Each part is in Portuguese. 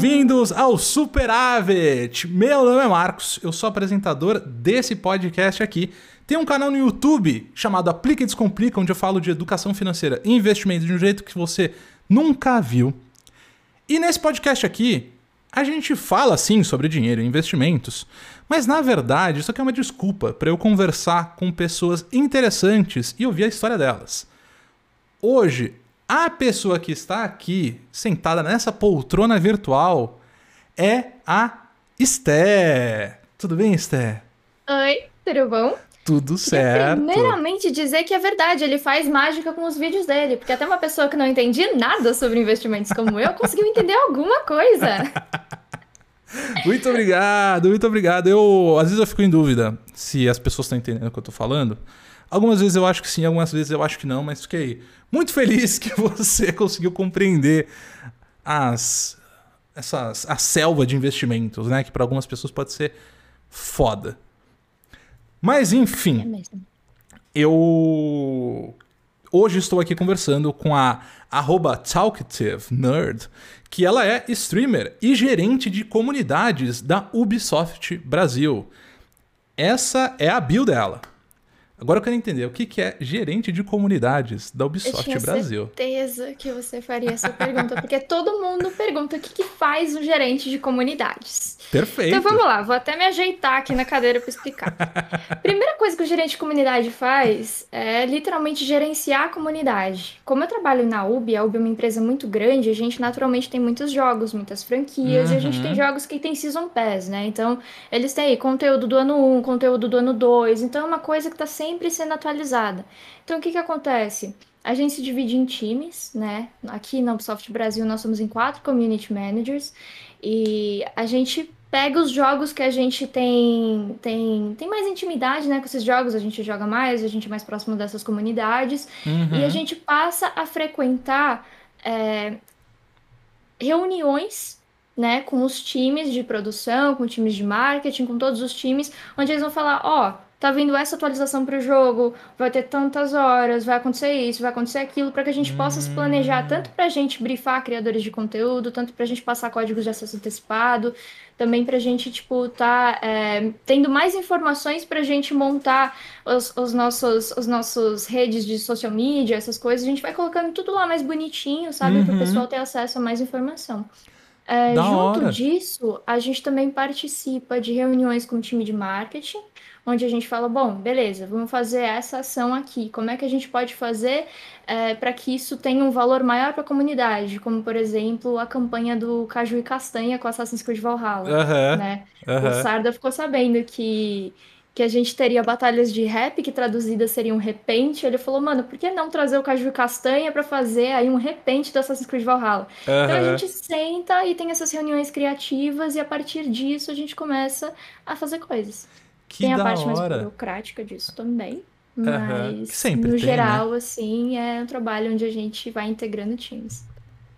Bem-vindos ao Superávit! Meu nome é Marcos, eu sou apresentador desse podcast aqui. Tem um canal no YouTube chamado Aplica e Descomplica, onde eu falo de educação financeira e investimentos de um jeito que você nunca viu. E nesse podcast aqui, a gente fala sim sobre dinheiro e investimentos, mas na verdade isso aqui é uma desculpa para eu conversar com pessoas interessantes e ouvir a história delas. Hoje, a pessoa que está aqui, sentada nessa poltrona virtual, é a Esté. Tudo bem, Esté? Oi, tudo bom? Tudo certo. primeiramente dizer que é verdade, ele faz mágica com os vídeos dele, porque até uma pessoa que não entendia nada sobre investimentos como eu conseguiu entender alguma coisa. muito obrigado, muito obrigado. Eu às vezes eu fico em dúvida se as pessoas estão entendendo o que eu estou falando. Algumas vezes eu acho que sim, algumas vezes eu acho que não, mas fiquei muito feliz que você conseguiu compreender as essas a selva de investimentos, né, que para algumas pessoas pode ser foda. Mas enfim, é eu hoje estou aqui conversando com a arroba Talkative Nerd, que ela é streamer e gerente de comunidades da Ubisoft Brasil. Essa é a build dela. Agora eu quero entender o que, que é gerente de comunidades da Ubisoft eu Brasil. Eu certeza que você faria essa pergunta, porque todo mundo pergunta o que, que faz um gerente de comunidades. Perfeito. Então vamos lá, vou até me ajeitar aqui na cadeira para explicar. Primeira coisa que o gerente de comunidade faz é literalmente gerenciar a comunidade. Como eu trabalho na UB, a UB é uma empresa muito grande, a gente naturalmente tem muitos jogos, muitas franquias, uhum. e a gente tem uhum. jogos que tem Season Pass, né? Então eles têm aí conteúdo do ano 1, conteúdo do ano 2, então é uma coisa que está sempre sempre sendo atualizada. Então, o que, que acontece? A gente se divide em times, né? Aqui na Ubisoft Brasil nós somos em quatro community managers e a gente pega os jogos que a gente tem, tem, tem mais intimidade né, com esses jogos, a gente joga mais, a gente é mais próximo dessas comunidades uhum. e a gente passa a frequentar é, reuniões né, com os times de produção, com times de marketing, com todos os times, onde eles vão falar, ó, oh, tá vindo essa atualização para o jogo, vai ter tantas horas, vai acontecer isso, vai acontecer aquilo, para que a gente possa se planejar hum. tanto para a gente brifar criadores de conteúdo, tanto para a gente passar códigos de acesso antecipado, também para a gente, tipo, tá é, tendo mais informações para a gente montar os, os, nossos, os nossos redes de social media, essas coisas, a gente vai colocando tudo lá mais bonitinho, sabe, uhum. para o pessoal ter acesso a mais informação. É, junto hora. disso, a gente também participa de reuniões com o time de marketing, onde a gente fala, bom, beleza, vamos fazer essa ação aqui. Como é que a gente pode fazer é, para que isso tenha um valor maior para a comunidade? Como, por exemplo, a campanha do Caju e Castanha com Assassin's Creed Valhalla. Uhum, né? Uhum. O Sarda ficou sabendo que, que a gente teria batalhas de rap, que traduzidas seriam repente. Ele falou, mano, por que não trazer o Caju e Castanha para fazer aí um repente do Assassin's Creed Valhalla? Uhum. Então a gente senta e tem essas reuniões criativas e a partir disso a gente começa a fazer coisas. Que tem a parte hora. mais burocrática disso também. Mas, Sempre no tem, geral, né? assim, é um trabalho onde a gente vai integrando times.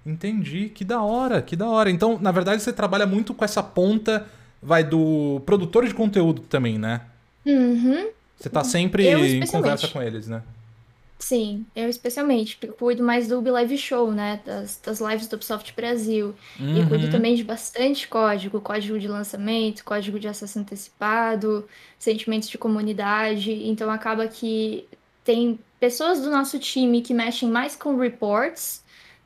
Entendi, que da hora, que da hora. Então, na verdade, você trabalha muito com essa ponta, vai do produtor de conteúdo também, né? Uhum. Você tá sempre em conversa com eles, né? Sim, eu especialmente, porque cuido mais do Ubi Live Show, né? Das, das lives do Ubisoft Brasil. Uhum. E cuido também de bastante código, código de lançamento, código de acesso antecipado, sentimentos de comunidade. Então acaba que tem pessoas do nosso time que mexem mais com reports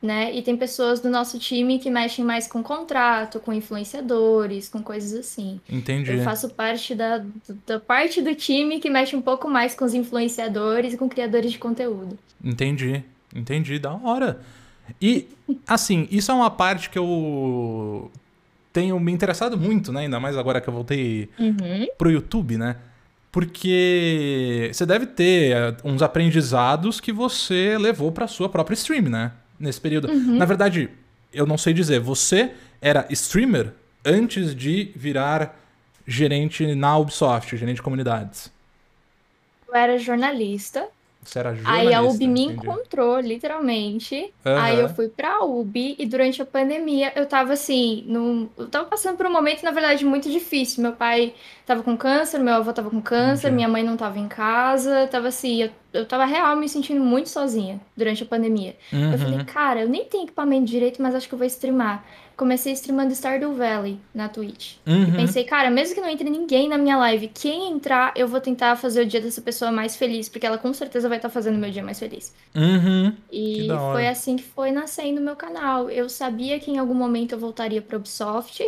né? E tem pessoas do nosso time que mexem mais com contrato, com influenciadores, com coisas assim. Entendi. Eu faço parte da, da parte do time que mexe um pouco mais com os influenciadores e com criadores de conteúdo. Entendi, entendi, da hora. E, assim, isso é uma parte que eu tenho me interessado muito, né? Ainda mais agora que eu voltei uhum. pro YouTube, né? Porque você deve ter eh, uns aprendizados que você levou para sua própria stream, né? Nesse período. Uhum. Na verdade, eu não sei dizer, você era streamer antes de virar gerente na Ubisoft, gerente de comunidades? Eu era jornalista. Você era jornalista? Aí a UB me encontrou, literalmente. Uhum. Aí eu fui pra UB e durante a pandemia eu tava assim, num... eu tava passando por um momento, na verdade, muito difícil. Meu pai tava com câncer, meu avô tava com câncer, minha mãe não tava em casa, tava assim, eu eu tava real me sentindo muito sozinha durante a pandemia. Uhum. Eu falei, cara, eu nem tenho equipamento direito, mas acho que eu vou streamar. Comecei streamando Stardew Valley na Twitch. Uhum. E pensei, cara, mesmo que não entre ninguém na minha live, quem entrar, eu vou tentar fazer o dia dessa pessoa mais feliz, porque ela com certeza vai estar fazendo meu dia mais feliz. Uhum. E foi assim que foi nascendo o meu canal. Eu sabia que em algum momento eu voltaria para Ubisoft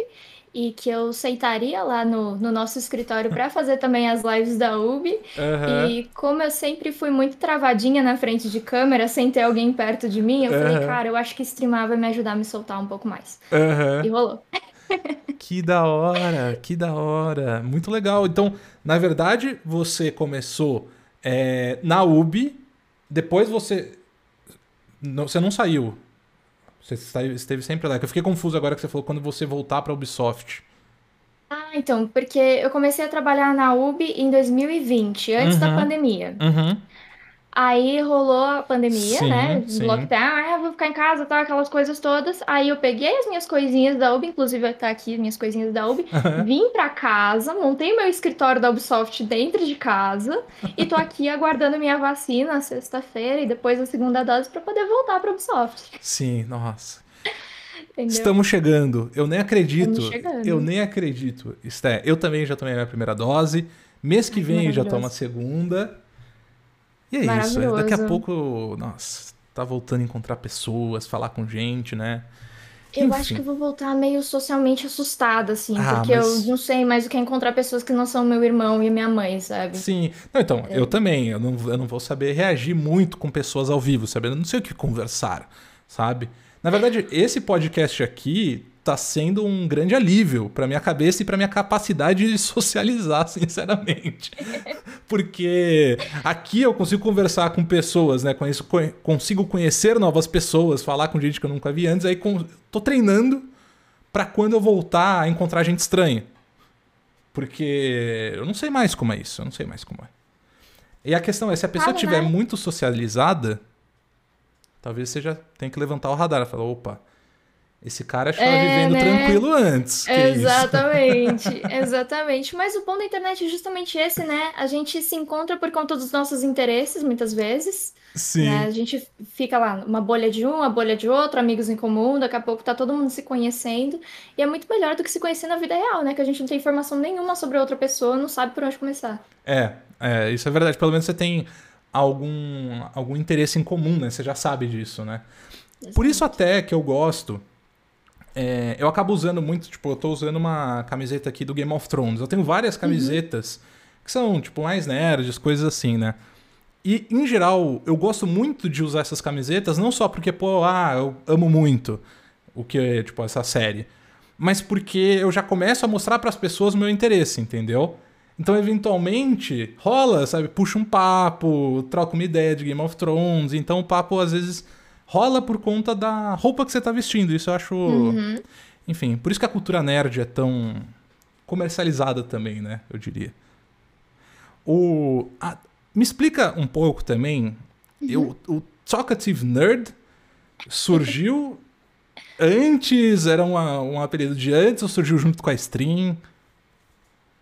e que eu sentaria lá no, no nosso escritório para fazer também as lives da Ubi. Aham. E como eu sempre fui muito travadinha na frente de câmera, sem ter alguém perto de mim, eu falei, Aham. cara, eu acho que streamar vai me ajudar a me soltar um pouco mais. Aham. E rolou. Que da hora, que da hora. Muito legal. Então, na verdade, você começou é, na UB, depois você. não- você não saiu. Você esteve sempre lá. Eu fiquei confuso agora que você falou quando você voltar pra Ubisoft. Ah, então, porque eu comecei a trabalhar na Ubi em 2020, antes da Uhum. pandemia. Uhum. Aí rolou a pandemia, Sim, né? sim. Lockdown, ah, vou ficar em casa, tá? Aquelas coisas todas. Aí eu peguei as minhas coisinhas da Ubi, inclusive tá aqui as minhas coisinhas da Ubi, vim pra casa, montei meu escritório da Ubisoft dentro de casa e tô aqui aguardando minha vacina sexta-feira e depois a segunda dose pra poder voltar pra Ubisoft. Sim, nossa. Entendeu? Estamos chegando. Eu nem acredito. Estamos chegando. Eu nem acredito. Esté, eu também já tomei a minha primeira dose. Mês que vem já maravilhoso. tomo a segunda. E é isso. Maravilhoso. Daqui a pouco, nossa, tá voltando a encontrar pessoas, falar com gente, né? Eu Enfim. acho que eu vou voltar meio socialmente assustada, assim, Ah, porque mas- eu não sei mais o que é encontrar pessoas que não são meu irmão e minha mãe, sabe? Sim. Não, então, É. eu também. Eu não, eu não vou saber reagir muito com pessoas ao vivo, sabe? Eu não sei o que conversar, sabe? Na verdade, esse podcast aqui tá sendo um grande alívio pra minha cabeça e pra minha capacidade de socializar, sinceramente. Porque aqui eu consigo conversar com pessoas, né? Conheço, co- consigo conhecer novas pessoas, falar com gente que eu nunca vi antes, aí com, tô treinando pra quando eu voltar a encontrar gente estranha. Porque eu não sei mais como é isso, eu não sei mais como é. E a questão é, se a pessoa estiver muito socializada, talvez você já tenha que levantar o radar e falar, opa, esse cara estava É, vivendo né? tranquilo antes. que isso? Exatamente, exatamente. Mas o bom da internet é justamente esse, né? A gente se encontra por conta dos nossos interesses, muitas vezes. Sim. né? A gente fica lá, uma bolha de um, uma bolha de outro, amigos em comum, daqui a pouco tá todo mundo se conhecendo. E é muito melhor do que se conhecer na vida real, né? Que a gente não tem informação nenhuma sobre a outra pessoa, não sabe por onde começar. É, é, isso é verdade. Pelo menos você tem algum, algum interesse em comum, né? Você já sabe disso, né? Por isso até que eu gosto. É, eu acabo usando muito, tipo, eu tô usando uma camiseta aqui do Game of Thrones. Eu tenho várias camisetas que são, tipo, mais nerds, coisas assim, né? E, em geral, eu gosto muito de usar essas camisetas, não só porque, pô, ah, eu amo muito o que é, tipo, essa série, mas porque eu já começo a mostrar para as pessoas o meu interesse, entendeu? Então, eventualmente, rola, sabe? Puxa um papo, troca uma ideia de Game of Thrones. Então, o papo, às vezes, rola por conta da roupa que você tá vestindo. Isso eu acho. Uhum. Enfim, por isso que a cultura nerd é tão comercializada também, né? Eu diria. O... ah, me explica um pouco também. Eu, o Talkative Nerd surgiu antes, era uma, um apelido de antes ou surgiu junto com a stream?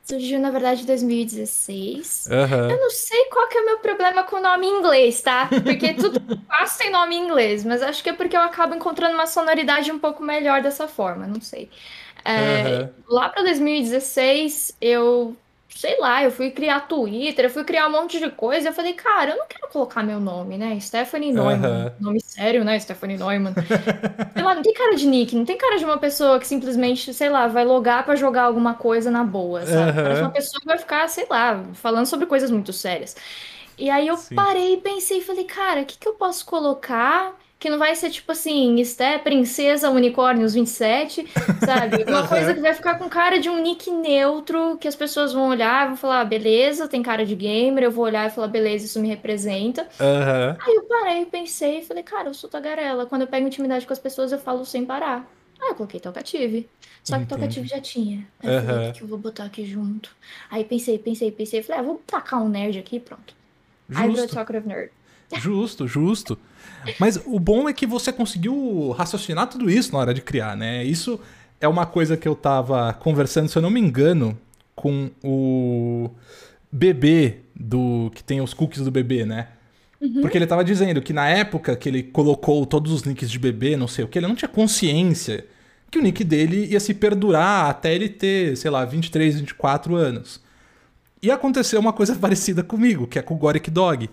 Surgiu, na verdade, em 2016. Aham. Eu não sei qual que é o meu problema com o nome em inglês, tá? Porque tudo faço tem nome em inglês, mas acho que é porque eu acabo encontrando uma sonoridade um pouco melhor dessa forma, não sei. É, Aham. Lá pra 2016, eu, sei lá, eu fui criar Twitter, eu fui criar um monte de coisa. Eu falei, cara, eu não quero colocar meu nome, né? Stephanie Neumann. Aham. Nome sério, né? Stephanie Neumann. sei lá, não tem cara de nick, não tem cara de uma pessoa que simplesmente, sei lá, vai logar pra jogar alguma coisa na boa, sabe? Aham. Parece uma pessoa que vai ficar, sei lá, falando sobre coisas muito sérias. E aí eu Sim. parei e pensei, falei, cara, o que que eu posso colocar que não vai ser tipo assim, Esté, Princesa Unicórnios 27, sabe? Uma coisa que vai ficar com cara de um nick neutro, que as pessoas vão olhar e vão falar, "Ah, beleza, tem cara de gamer, eu vou olhar e falar, beleza, isso me representa. Aham. Aí eu parei, pensei e falei, cara, eu sou tagarela. Quando eu pego intimidade com as pessoas, eu falo sem parar. Aí eu coloquei Talkative. Só que. Talkative já tinha. Aí eu falei, o que eu vou botar aqui junto? Aí pensei, pensei, pensei. Falei, ah, vou tacar um nerd aqui, pronto. Aí virou Justo. Talkative Nerd. Justo, justo. Mas o bom é que você conseguiu raciocinar tudo isso na hora de criar, né? Isso é uma coisa que eu tava conversando, se eu não me engano, com o bebê do que tem os cookies do bebê, né? Uhum. Porque ele tava dizendo que na época que ele colocou todos os nicks de bebê, não sei o que, ele não tinha consciência que o nick dele ia se perdurar até ele ter, sei lá, 23, 24 anos. E aconteceu uma coisa parecida comigo, que é com o Goric Dog.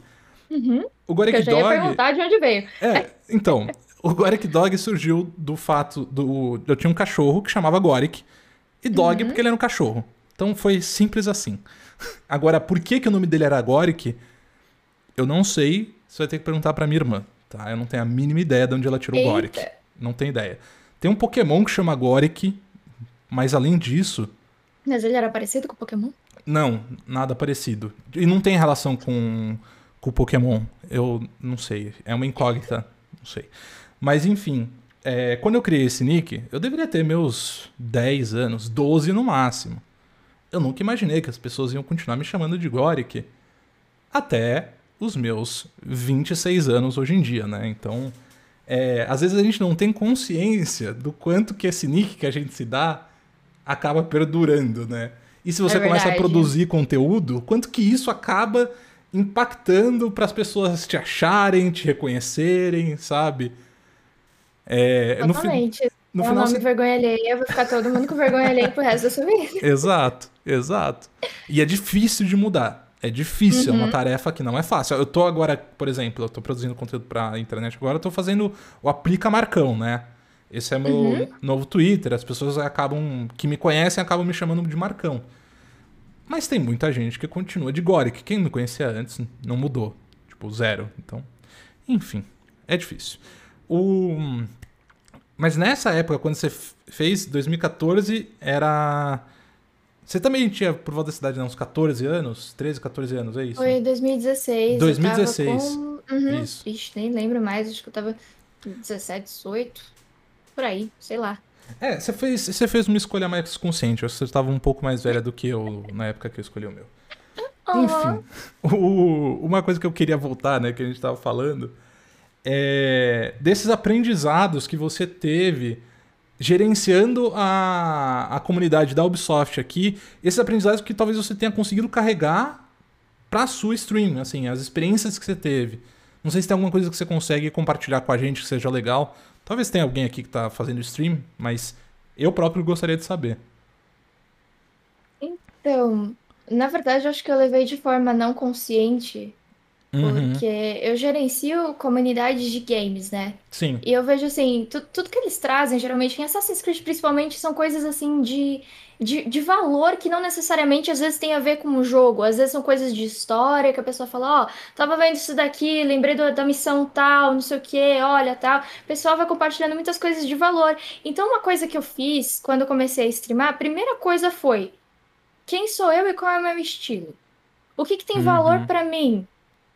Uhum. O Goric Eu já ia Dog. perguntar de onde veio. É, então, o Goric Dog surgiu do fato do. Eu tinha um cachorro que chamava Goric, e Dog porque ele era um cachorro. Então foi simples assim. Agora, por que, que o nome dele era Goric? Eu não sei. Você vai ter que perguntar pra minha irmã, tá? Eu não tenho a mínima ideia de onde ela tirou o Eita. Goric. Não tenho ideia. Tem um Pokémon que chama Goric, mas além disso, Mas ele era parecido com o Pokémon? não, nada parecido. E não tem relação com, com o Pokémon. Eu não sei. É uma incógnita. Não sei. Mas enfim, é, quando eu criei esse nick, eu deveria ter meus 10 anos, 12 no máximo. Eu nunca imaginei que as pessoas iam continuar me chamando de Goric até os meus 26 anos hoje em dia, né? Então, é, às vezes a gente não tem consciência do quanto que esse nick que a gente se dá acaba perdurando, né? E se você É começa a produzir conteúdo, quanto que isso acaba impactando para as pessoas te acharem, te reconhecerem, sabe? É, no, fi- no é final você vergonha alheia, vai ficar todo mundo com vergonha alheia pro resto da sua vida. Exato, exato. E é difícil de mudar. É difícil, é uma tarefa que não é fácil. Eu tô agora, por exemplo, eu tô produzindo conteúdo pra internet agora, eu tô fazendo o Aplica Marcão, né? Esse é meu novo Twitter, as pessoas acabam, que me conhecem, acabam me chamando de Marcão. Mas tem muita gente que continua de Goric. Quem me conhecia antes não mudou. Tipo, zero. Então, enfim, é difícil. O... Mas nessa época, quando você fez, 2014, era. Você também tinha por volta da cidade, né, uns 14 anos? 13, 14 anos, é isso? Foi em 2016. 2016. Eu tava com... Uhum. Isso. Ixi, nem lembro mais. Acho que eu tava 17, 18. Por aí, sei lá. É, você fez, você fez uma escolha mais consciente. Você estava um pouco mais velha do que eu na época que eu escolhi o meu. Enfim, o- uma coisa que eu queria voltar, né, que a gente estava falando, é desses aprendizados que você teve gerenciando a, a comunidade da Ubisoft aqui, esses aprendizados que talvez você tenha conseguido carregar para sua stream, assim, as experiências que você teve. Não sei se tem alguma coisa que você consegue compartilhar com a gente que seja legal. Talvez tenha alguém aqui que tá fazendo stream, mas eu próprio gostaria de saber. Então, na verdade, eu acho que eu levei de forma não consciente, Uhum. porque eu gerencio comunidades de games, né? Sim. E eu vejo assim, tu- tudo que eles trazem, geralmente, em Assassin's Creed principalmente, são coisas assim de, de, de valor que não necessariamente às vezes tem a ver com o jogo. Às vezes são coisas de história que a pessoa fala, ó, tava vendo isso daqui, lembrei do- da missão tal, não sei o que, olha, tal. O pessoal vai compartilhando muitas coisas de valor. Então, uma coisa que eu fiz quando eu comecei a streamar, a primeira coisa foi: quem sou eu e qual é o meu estilo? O que que tem valor Uhum. pra mim?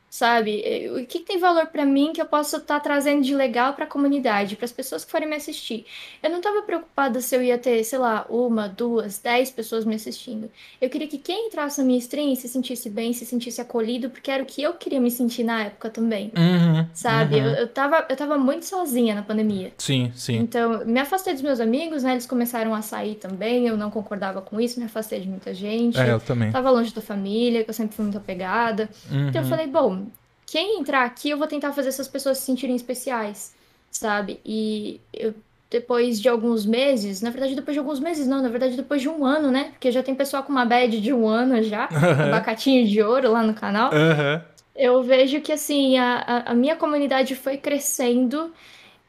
Sabe? O que tem valor pra mim que eu posso estar trazendo de legal pra comunidade, pras pessoas que forem me assistir? Eu não tava preocupada se eu ia ter, sei lá, uma, duas, dez pessoas me assistindo. Eu queria que quem entrasse na minha stream se sentisse bem, se sentisse acolhido, porque era o que eu queria me sentir na época também. Uhum. Sabe? uhum. Eu, eu tava, eu tava muito sozinha na pandemia. Sim, sim. Então, me afastei dos meus amigos, né? Eles começaram a sair também, eu não concordava com isso, me afastei de muita gente. É, eu também. Tava longe da família, que eu sempre fui muito apegada. Então eu Uhum. falei, bom, quem entrar aqui, eu vou tentar fazer essas pessoas se sentirem especiais, sabe? E eu, depois de alguns meses, na verdade, depois de alguns meses, não, na verdade, depois de um ano, né? Porque já tem pessoal com uma bad de um ano já, abacatinho de ouro lá no canal. Aham. Eu vejo que, assim, a, a, minha comunidade foi crescendo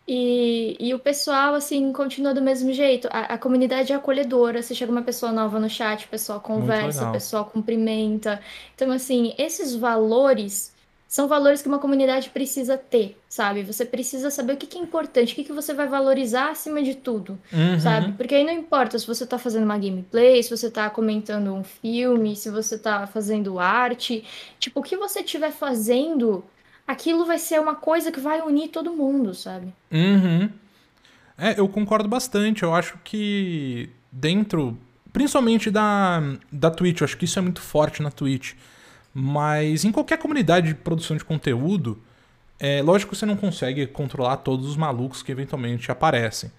e, e o pessoal, assim, continua do mesmo jeito. A, a comunidade é acolhedora. Se chega uma pessoa nova no chat, o pessoal conversa, o pessoal cumprimenta. Então, assim, esses valores são valores que uma comunidade precisa ter, sabe? Você precisa saber o que que é importante, o que que você vai valorizar acima de tudo Uhum. sabe? Porque aí não importa se você tá fazendo uma gameplay, se você tá comentando um filme, se você tá fazendo arte. Tipo, o que você estiver fazendo, aquilo vai ser uma coisa que vai unir todo mundo, sabe? Uhum. É, eu concordo bastante. Eu acho que dentro, principalmente da, da Twitch, eu acho que isso é muito forte na Twitch. Mas em qualquer comunidade de produção de conteúdo, é lógico que você não consegue controlar todos os malucos que eventualmente aparecem.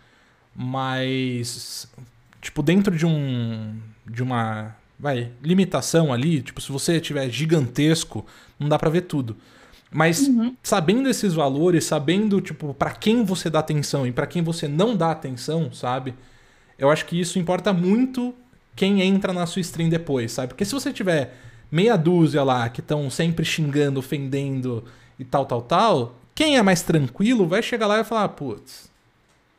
Mas, tipo, dentro de um. de uma. Vai, limitação ali, tipo, se você tiver gigantesco, não dá pra ver tudo. Mas uhum. sabendo esses valores, sabendo, tipo, para quem você dá atenção e para quem você não dá atenção, sabe? Eu acho que isso importa muito quem entra na sua stream depois, sabe? Porque se você tiver meia dúzia lá que estão sempre xingando, ofendendo e tal, tal, tal, quem é mais tranquilo vai chegar lá e falar, ah, putz,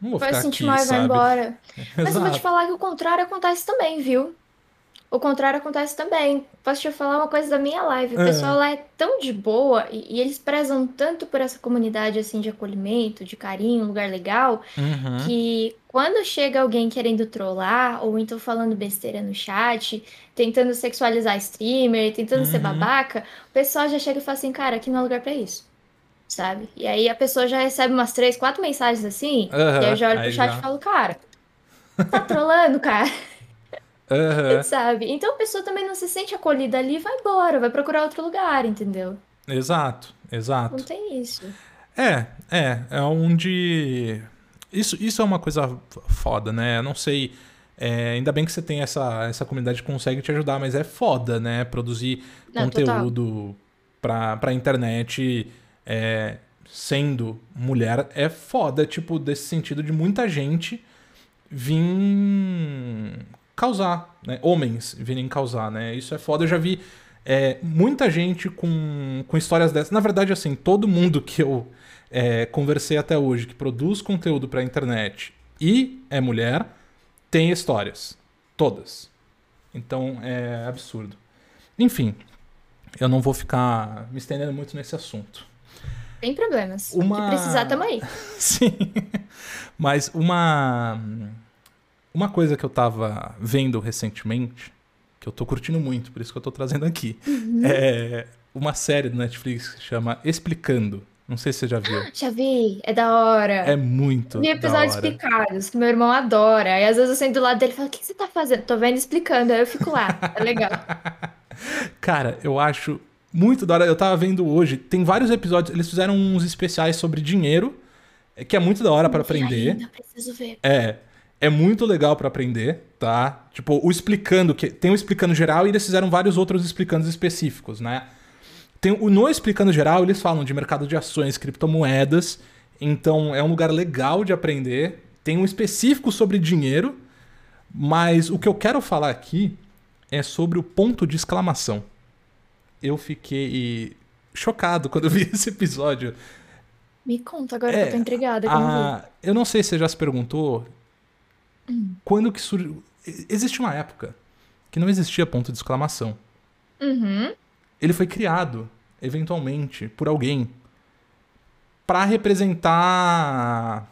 não vou vai ficar sentir aqui, mais, sabe? vai embora. Mas eu vou te falar que o contrário acontece também, viu? O contrário acontece também. Posso te falar uma coisa da minha live. O pessoal lá é tão de boa e, e, eles prezam tanto por essa comunidade assim de acolhimento, de carinho, lugar legal, Uhum. que quando chega alguém querendo trollar ou então falando besteira no chat, tentando sexualizar streamer, tentando ser Uhum. babaca, o pessoal já chega e fala assim, cara, aqui não é lugar pra isso. Sabe? E aí a pessoa já recebe umas três, quatro mensagens assim, Aham, e aí eu já olho aí pro chat já. e falo, cara, tá trolando, cara. Aham. Sabe? Então a pessoa também não se sente acolhida ali e vai embora, vai procurar outro lugar, entendeu? Exato, exato. Não tem isso. É, é, é onde. Isso, isso é uma coisa foda, né? Eu não sei. é, ainda bem que você tem essa, essa comunidade que consegue te ajudar, mas é foda, né? Produzir Não, conteúdo pra, pra internet é, sendo mulher é foda, tipo, desse sentido de muita gente vir causar, né? Homens virem causar, né? Isso é foda. Eu já vi é, muita gente com, com histórias dessas. Na verdade, assim, todo mundo que eu é, conversei até hoje que produz conteúdo pra internet e é mulher tem histórias. Todas. Então é absurdo. Enfim, eu não vou ficar me estendendo muito nesse assunto. Tem problemas. Uma- Se precisar, tamo aí. Sim. Mas uma uma coisa que eu tava vendo recentemente, que eu tô curtindo muito, por isso que eu tô trazendo aqui, é uma série do Netflix que se chama Explicando. Não sei se você já viu. Já vi, é da hora. É muito da episódios hora. picados, que meu irmão adora. Aí às vezes eu sento do lado dele e falo, o que você tá fazendo? Tô vendo explicando. Aí eu fico lá. É legal. Cara, eu acho muito da hora. Eu tava vendo hoje, tem vários episódios, eles fizeram uns especiais sobre dinheiro, é, que é muito da hora vi aprender. ainda, preciso ver. É. É muito legal pra aprender, tá? Tipo, o explicando, que tem o explicando geral e eles fizeram vários outros explicando específicos, né? Tem o no explicando geral, eles falam de mercado de ações, criptomoedas, então é um lugar legal de aprender. Tem um específico sobre dinheiro, mas o que eu quero falar aqui é sobre o ponto de exclamação. Eu fiquei chocado quando eu vi esse episódio. Me conta agora É, que eu tô intrigada. não vi. Ah, eu não sei se você já se perguntou quando que surgiu. Existe uma época que não existia ponto de exclamação. Uhum. Ele foi criado, eventualmente, por alguém para representar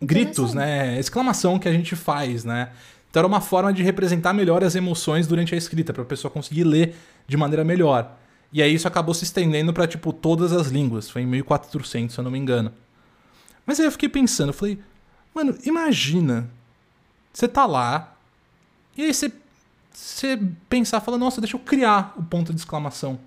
gritos, né? Exclamação que a gente faz, né? Então era uma forma de representar melhor as emoções durante a escrita, para a pessoa conseguir ler de maneira melhor. E aí isso acabou se estendendo para tipo todas as línguas, foi em 1400, se eu não me engano. Mas aí eu fiquei pensando, eu falei, mano, imagina, você tá lá e aí você você pensar, fala, nossa, deixa eu criar o ponto de exclamação.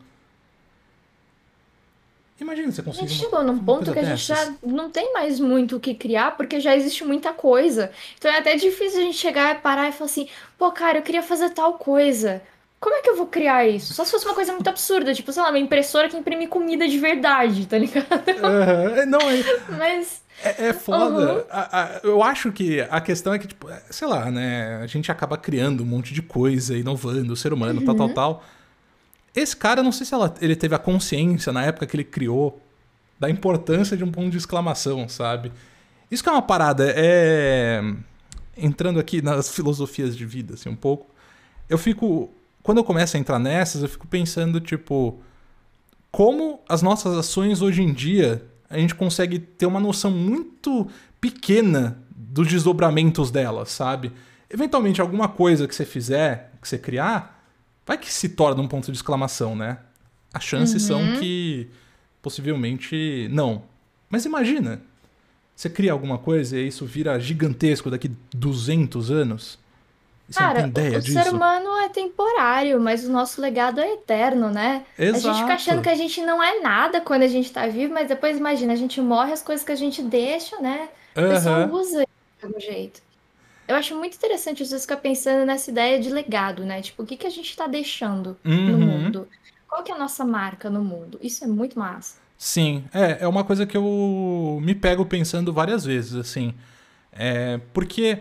Imagina você A conseguir. gente uma- chegou num ponto que a gente dessas. já não tem mais muito o que criar, porque já existe muita coisa. Então é até difícil a gente chegar e parar e falar assim, pô, cara, eu queria fazer tal coisa. Como é que eu vou criar isso? Só se fosse uma coisa muito absurda, tipo, sei lá, uma impressora que imprime comida de verdade, tá ligado? Aham, Não, é, Mas é, é foda. Uhum. A- a- eu acho que a questão é que, tipo, é, sei lá, né? A gente acaba criando um monte de coisa, inovando, o ser humano, tal, Uhum. tal, tal. Esse cara, não sei se ela- ele teve a consciência na época que ele criou da importância de um ponto de exclamação, sabe? Isso que é uma parada, é. Entrando aqui nas filosofias de vida, assim, um pouco. Eu fico. Quando eu começo a entrar nessas, eu fico pensando, tipo. Como as nossas ações hoje em dia a gente consegue ter uma noção muito pequena dos desdobramentos delas, sabe? Eventualmente, alguma coisa que você fizer, que você criar, vai que se torna um ponto de exclamação, né? As chances são que possivelmente não. Mas imagina, você cria alguma coisa e isso vira gigantesco daqui 200 anos. Você Cara, não tem ideia o disso? ser humano é temporário, mas o nosso legado é eterno, né? A gente Exato. fica achando que a gente não é nada quando a gente tá vivo, mas depois imagina, a gente morre, as coisas que a gente deixa, né? O pessoal Aham. usa de algum jeito. Eu acho muito interessante vezes ficar pensando nessa ideia de legado, né? Tipo, o que que a gente tá deixando no Uhum. mundo? Qual qual que é a nossa marca no mundo. Isso é muito massa. Sim, é, é uma coisa que eu me pego pensando várias vezes, assim. É, porque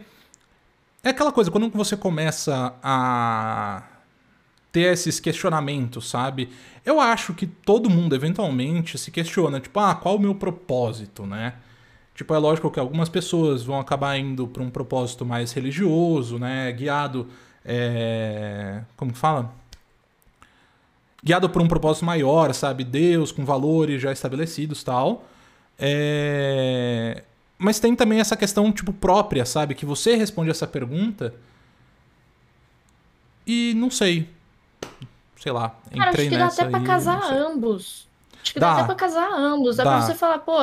é aquela coisa, quando você começa a ter esses questionamentos, sabe? Eu acho que todo mundo eventualmente se questiona, tipo, ah, qual o meu propósito, né? Tipo, é lógico que algumas pessoas vão acabar indo para um propósito mais religioso, né? Guiado. É... Como que fala? Guiado por um propósito maior, sabe? Deus, com valores já estabelecidos tal. É... Mas tem também essa questão, tipo, própria, sabe? Que você responde essa pergunta. E não sei sei lá, Cara, entrei acho que dá até pra casar ambos. Acho que dá, dá até pra casar ambos. Dá, dá pra você falar, pô,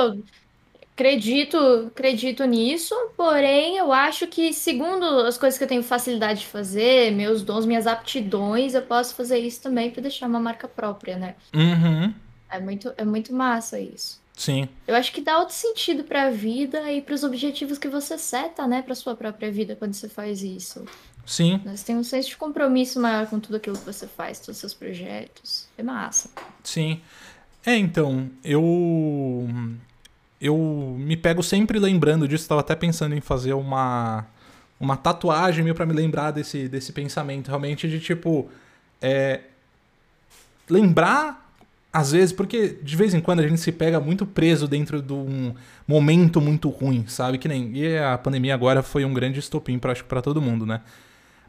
acredito, acredito nisso, porém eu acho que, segundo as coisas que eu tenho facilidade de fazer, meus dons, minhas aptidões, eu posso fazer isso também pra deixar uma marca própria, né? Uhum. É muito, é muito massa isso. Sim. Eu acho que dá outro sentido para a vida e para os objetivos que você seta, né, para sua própria vida quando você faz isso. Sim. Você tem um senso de compromisso maior com tudo aquilo que você faz, todos os seus projetos. É massa. Sim. É, então, eu. Eu me pego sempre lembrando disso, estava até pensando em fazer uma. Uma tatuagem meio para me lembrar desse, desse pensamento, realmente, de tipo. É, lembrar às vezes, porque de vez em quando a gente se pega muito preso dentro de um momento muito ruim, sabe? Que nem. E a pandemia agora foi um grande estopim, pra, acho pra todo mundo, né?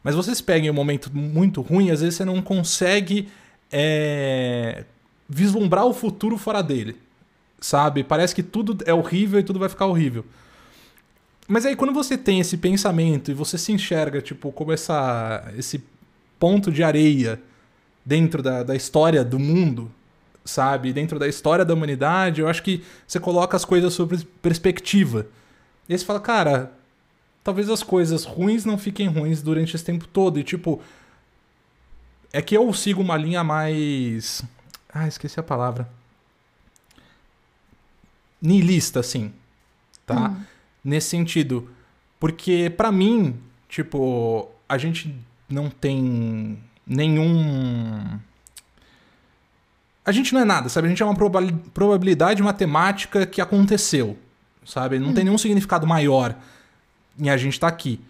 Mas vocês peguem um momento muito ruim, às vezes você não consegue é, vislumbrar o futuro fora dele. Sabe? Parece que tudo é horrível e tudo vai ficar horrível. Mas aí quando você tem esse pensamento e você se enxerga, tipo, como essa, esse ponto de areia dentro da, da história do mundo, sabe? Dentro da história da humanidade, eu acho que você coloca as coisas sobre perspectiva. E aí você fala, cara, talvez as coisas ruins não fiquem ruins durante esse tempo todo. E tipo. É que eu sigo uma linha mais. Ah, esqueci a palavra. Nihilista, assim. Tá? Hum. Nesse sentido. Porque, para mim, tipo, a gente não tem nenhum. A gente não é nada, sabe? A gente é uma probabilidade matemática que aconteceu, sabe? Não hum. tem nenhum significado maior e a gente tá aqui.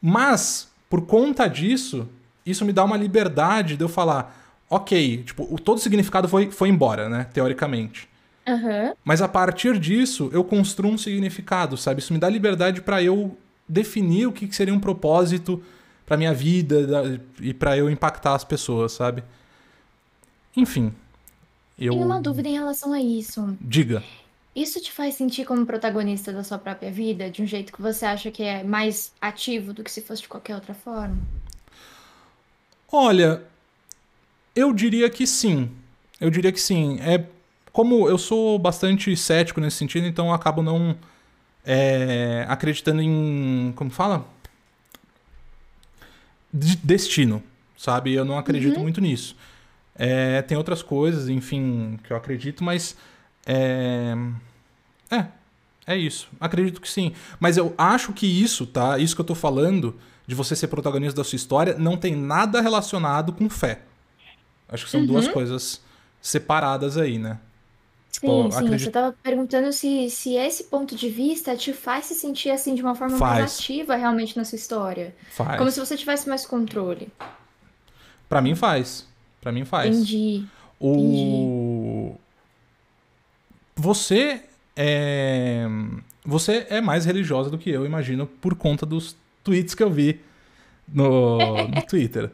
Mas, por conta disso, isso me dá uma liberdade de eu falar, ok, tipo, o, todo o significado foi, foi embora, né? Teoricamente. Uhum. Mas a partir disso, eu construo um significado, sabe? Isso me dá liberdade para eu definir o que seria um propósito para minha vida e para eu impactar as pessoas, sabe? Enfim. Eu... Tenho uma dúvida em relação a isso. Diga. Isso te faz sentir como protagonista da sua própria vida, de um jeito que você acha que é mais ativo do que se fosse de qualquer outra forma? Olha, eu diria que sim. Eu diria que sim. É como eu sou bastante cético nesse sentido, então eu acabo não é, acreditando em como fala destino, sabe? Eu não acredito uhum. muito nisso. É, tem outras coisas, enfim, que eu acredito, mas é, é, é isso. Acredito que sim. Mas eu acho que isso, tá? Isso que eu tô falando, de você ser protagonista da sua história, não tem nada relacionado com fé. Acho que são uhum. duas coisas separadas aí, né? Tipo, sim, sim. Acredito... Você tava perguntando se, se esse ponto de vista te faz se sentir assim de uma forma faz. mais ativa realmente nessa história. Faz. Como se você tivesse mais controle. Para mim faz. Para mim faz. Entendi. O... Entendi. Você é. Você é mais religiosa do que eu, imagino, por conta dos tweets que eu vi no, no Twitter.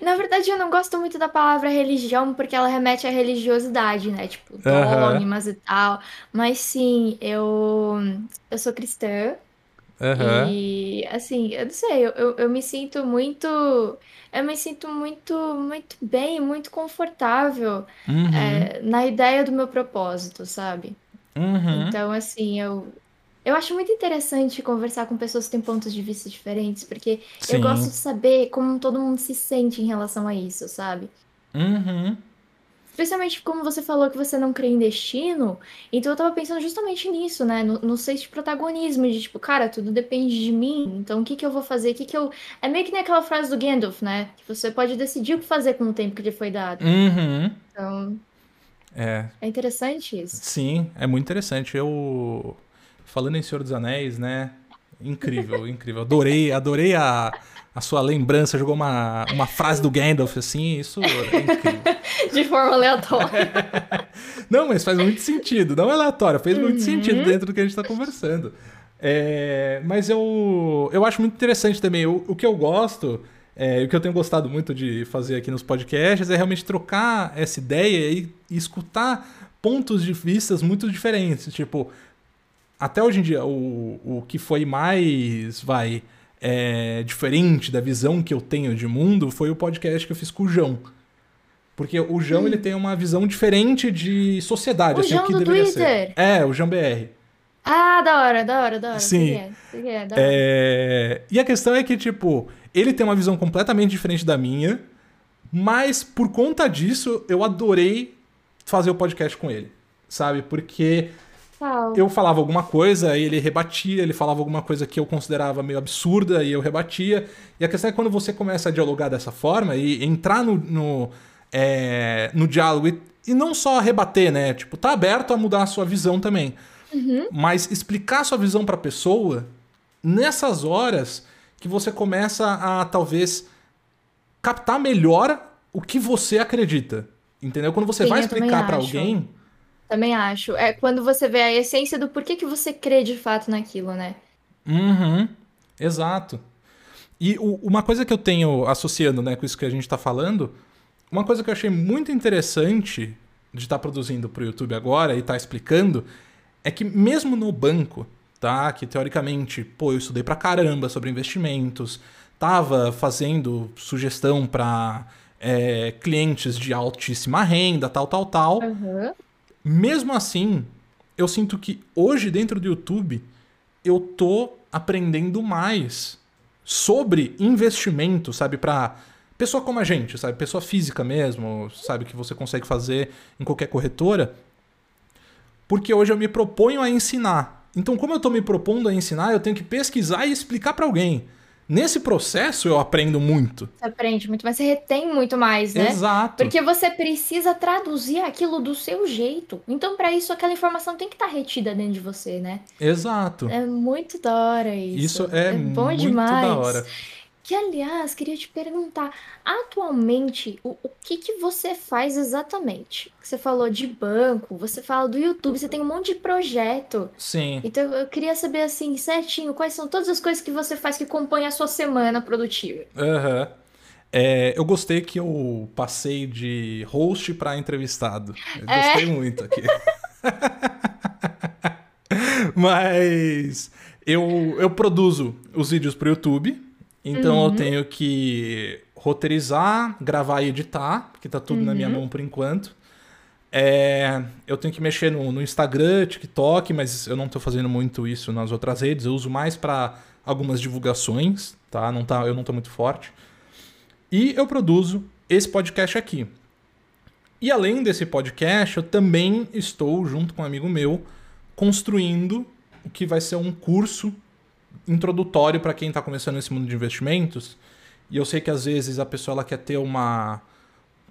Na verdade, eu não gosto muito da palavra religião porque ela remete à religiosidade, né? Tipo, dogmas uhum. e tal. Mas sim, eu, eu sou cristã. Uhum. E, assim, eu não sei, eu, eu, eu, me sinto muito. Eu me sinto muito, muito bem, muito confortável uhum. é, na ideia do meu propósito, sabe? Uhum. Então, assim, eu, eu acho muito interessante conversar com pessoas que têm pontos de vista diferentes, porque Sim. eu gosto de saber como todo mundo se sente em relação a isso, sabe? Uhum. Especialmente como você falou que você não crê em destino, então eu tava pensando justamente nisso, né? No, no senso de protagonismo, de tipo, cara, tudo depende de mim, então o que que eu vou fazer? O que que eu. É meio que nem aquela frase do Gandalf, né? Que você pode decidir o que fazer com o tempo que lhe foi dado. Uhum. Então, É, é interessante isso. sim, é muito interessante. Eu. Falando em Senhor dos Anéis, né? Incrível, incrível. Adorei, adorei a, a sua lembrança. Jogou uma, uma frase do Gandalf, assim, isso é incrível. De forma aleatória. Não, mas faz muito sentido. Não é aleatório, fez muito Uhum. sentido dentro do que a gente tá conversando. É, mas eu, eu acho muito interessante também. O, o que eu gosto, é, o que eu tenho gostado muito de fazer aqui nos podcasts é realmente trocar essa ideia e, e escutar pontos de vistas muito diferentes. Tipo, até hoje em dia, o, o que foi mais, vai, é, diferente da visão que eu tenho de mundo foi o podcast que eu fiz com o João. Porque o João, ele tem uma visão diferente de sociedade, O assim, João o que do deveria Twitter? ser. É, o João BR. Ah, da hora, da hora, da hora. Sim. Que é, que é, da hora. É, E a questão é que, tipo, ele tem uma visão completamente diferente da minha, mas por conta disso, eu adorei fazer o podcast com ele, sabe? Porque Eu falava alguma coisa, ele rebatia, ele falava alguma coisa que eu considerava meio absurda e eu rebatia. E a questão é que quando você começa a dialogar dessa forma e entrar no, no, é, no diálogo e, e não só rebater, né? Tipo, tá aberto a mudar a sua visão também. Mas explicar a sua visão pra pessoa nessas horas que você começa a talvez captar melhor o que você acredita. Entendeu? Quando você Sim, vai explicar pra acho. alguém, Também acho. É quando você vê a essência do porquê que você crê de fato naquilo, né? Uhum, exato. E o- uma coisa que eu tenho associando né, com isso que a gente está falando, uma coisa que eu achei muito interessante de estar produzindo para o YouTube agora e estar explicando, é que mesmo no banco, tá? Que teoricamente, pô, eu estudei pra caramba sobre investimentos, tava fazendo sugestão para clientes de altíssima renda, tal, tal, tal. Aham. Mesmo assim, eu sinto que hoje dentro do YouTube eu tô aprendendo mais sobre investimento, sabe, Pra pessoa como a gente, sabe, pessoa física mesmo, sabe que você consegue fazer em qualquer corretora. Porque hoje eu me proponho a ensinar. Então, como eu tô me propondo a ensinar, eu tenho que pesquisar e explicar pra alguém. Nesse processo eu aprendo muito. Você aprende muito mais, você retém muito mais, né? Exato. Porque você precisa traduzir aquilo do seu jeito. Então, pra isso, aquela informação tem que estar retida dentro de você, né? Exato. É muito da hora isso. Isso é, bom muito demais. da hora. Que, aliás, queria te perguntar, atualmente, o, o que que você faz exatamente? Você falou de banco, você fala do YouTube, você tem um monte de projeto. Sim. Então, eu queria saber, assim, certinho, quais são todas as coisas que você faz que compõem a sua semana produtiva. Aham. É, eu gostei que eu passei de host pra entrevistado. Eu É. gostei muito aqui. Mas eu, eu produzo os vídeos pro YouTube, então Uhum. eu tenho que roteirizar, gravar e editar, que tá tudo na minha Uhum. mão por enquanto. É, eu tenho que mexer no, no Instagram, TikTok, mas eu não tô fazendo muito isso nas outras redes. Eu uso mais para algumas divulgações, tá? Não tá? Eu não tô muito forte. E eu produzo esse podcast aqui. E além desse podcast, eu também estou, junto com um amigo meu, construindo o que vai ser um curso introdutório para quem está começando nesse mundo de investimentos. E eu sei que às vezes a pessoa ela quer ter uma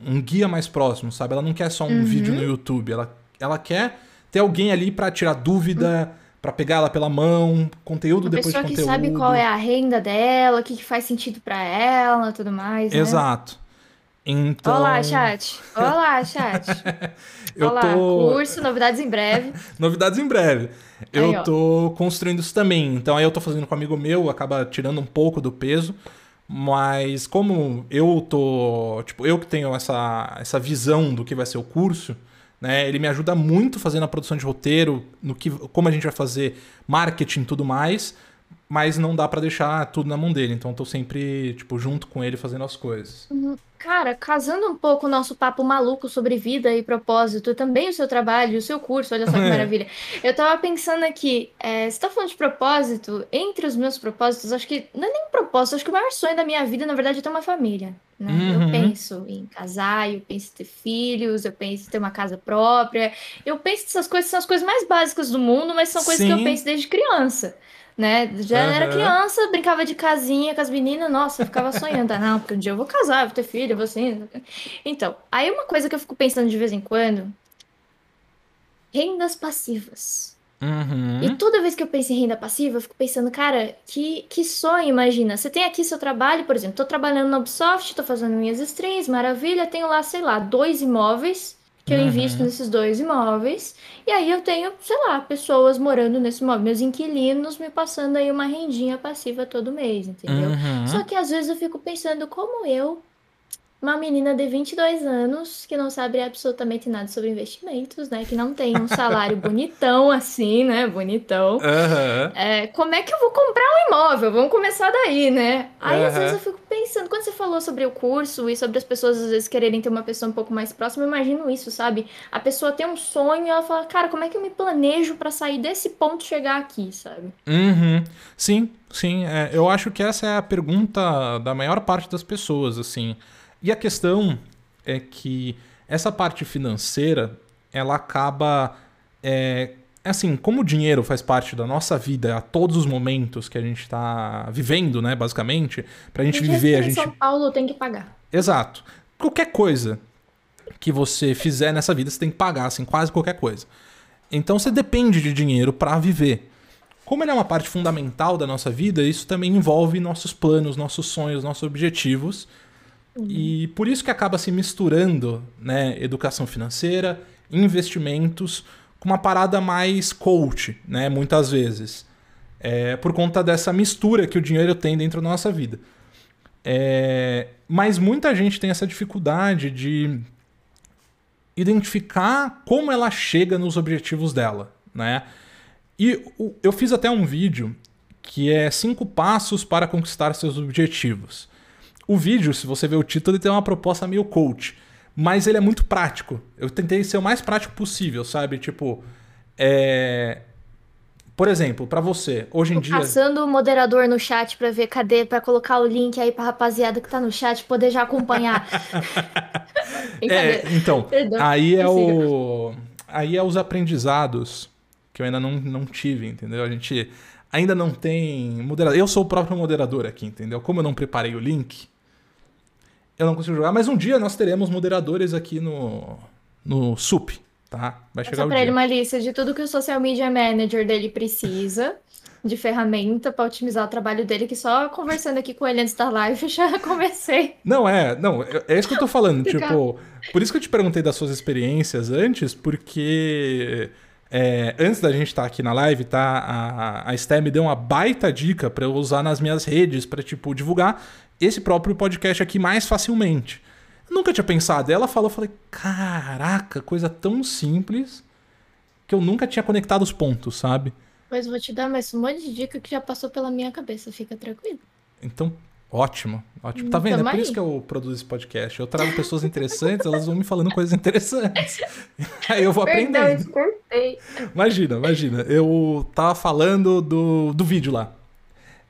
um guia mais próximo, sabe? Ela não quer só um Uhum. vídeo no YouTube, ela, ela quer ter alguém ali para tirar dúvida, para pegar ela pela mão, conteúdo Uma depois pessoa de que conteúdo. sabe qual é a renda dela, o que, que faz sentido pra ela, tudo mais, né? Então, Olá, chat. Olá, chat. eu Olá, tô curso, novidades em breve. Novidades em breve. Eu Aí, tô construindo isso também. Então aí eu tô fazendo com um amigo meu, acaba tirando um pouco do peso. Mas como eu tô. Tipo, eu que tenho essa, essa visão do que vai ser o curso, né? Ele me ajuda muito fazendo a produção de roteiro, no que, como a gente vai fazer marketing e tudo mais. Mas não dá pra deixar tudo na mão dele. Então eu tô sempre, tipo, junto com ele fazendo as coisas. Cara, casando um pouco o nosso papo maluco sobre vida e propósito, também o seu trabalho, o seu curso, olha só que maravilha. Eu tava pensando aqui, é, você tá falando de propósito, entre os meus propósitos, acho que não é nem propósito, acho que o maior sonho da minha vida, na verdade, é ter uma família, Né? Uhum. Eu penso em casar, eu penso em ter filhos, eu penso em ter uma casa própria. Eu penso nessas coisas, são as coisas mais básicas do mundo, mas são coisas que eu Sim. penso desde criança. Né? Já era Aham. criança, brincava de casinha com as meninas, nossa, ficava sonhando, ah, não, porque um dia eu vou casar, vou ter filho, vou assim. Então, aí uma coisa que eu fico pensando de vez em quando, rendas passivas. Uhum. E toda vez que eu penso em renda passiva, eu fico pensando, cara, que, que sonho, imagina. Você tem aqui seu trabalho, por exemplo, tô trabalhando na Ubisoft, tô fazendo minhas streams, maravilha, tenho lá, sei lá, dois imóveis, que eu Uhum. invisto nesses dois imóveis, e aí eu tenho, sei lá, pessoas morando nesse imóvel, meus inquilinos me passando aí uma rendinha passiva todo mês, entendeu? Uhum. Só que às vezes eu fico pensando como eu, uma menina de 22 anos, que não sabe absolutamente nada sobre investimentos, né? Que não tem um salário bonitão assim, né? Bonitão. Aham. É, como é que eu vou comprar um imóvel? Vamos começar daí, né? Aí às Aham. vezes eu fico pensando, quando você falou sobre o curso e sobre as pessoas às vezes quererem ter uma pessoa um pouco mais próxima, eu imagino isso, sabe? A pessoa tem um sonho e ela fala, cara, como é que eu me planejo pra sair desse ponto e chegar aqui, sabe? Uhum. Sim, sim. é, eu acho que essa é a pergunta da maior parte das pessoas, assim. E a questão é que essa parte financeira, ela acaba. É, assim, como o dinheiro faz parte da nossa vida a todos os momentos que a gente tá vivendo, né, basicamente, pra gente viver, a gente São Paulo tem que pagar. Exato. Qualquer coisa que você fizer nessa vida, você tem que pagar, assim, quase qualquer coisa. Então você depende de dinheiro para viver. Como ele é uma parte fundamental da nossa vida, isso também envolve nossos planos, nossos sonhos, nossos objetivos. E por isso que acaba se misturando, né, educação financeira, investimentos, com uma parada mais coach, né, muitas vezes. É, por conta dessa mistura que o dinheiro tem dentro da nossa vida. É, mas muita gente tem essa dificuldade de identificar como ela chega nos objetivos dela, né? E eu fiz até um vídeo que é cinco passos para conquistar seus objetivos. O vídeo, se você ver o título, ele tem uma proposta meio coach, mas ele é muito prático. Eu tentei ser o mais prático possível, sabe? Tipo, é... por exemplo, para você, hoje em dia Passando o moderador no chat pra ver cadê, pra colocar o link aí pra rapaziada que tá no chat poder já acompanhar. É, então, Perdão, aí é o. Aí é os aprendizados que eu ainda não, não tive, entendeu? A gente ainda não tem moderador. Eu sou o próprio moderador aqui, entendeu? Como eu não preparei o link, eu não consigo jogar, mas um dia nós teremos moderadores aqui no, no SUP, tá? Vai chegar o pra dia. ele uma lista de tudo que o social media manager dele precisa, de ferramenta pra otimizar o trabalho dele, que só conversando aqui com ele antes da live já comecei. Não, é, não, é é isso que eu tô falando. Tipo, por isso que eu te perguntei das suas experiências antes, porque é, antes da gente estar aqui na live, tá? A, a Sté me deu uma baita dica pra eu usar nas minhas redes pra, tipo, divulgar esse próprio podcast aqui mais facilmente. Eu nunca tinha pensado. Ela falou, eu falei, caraca, coisa tão simples que eu nunca tinha conectado os pontos, sabe? Pois vou te dar mais um monte de dica que já passou pela minha cabeça, fica tranquilo. Então, ótimo, ótimo. Tá vendo? É Tamo por aí. isso que eu produzo esse podcast. Eu trago pessoas interessantes, elas vão me falando coisas interessantes. Aí eu vou aprendendo. cortei. Imagina, imagina. Eu tava falando do, do vídeo lá.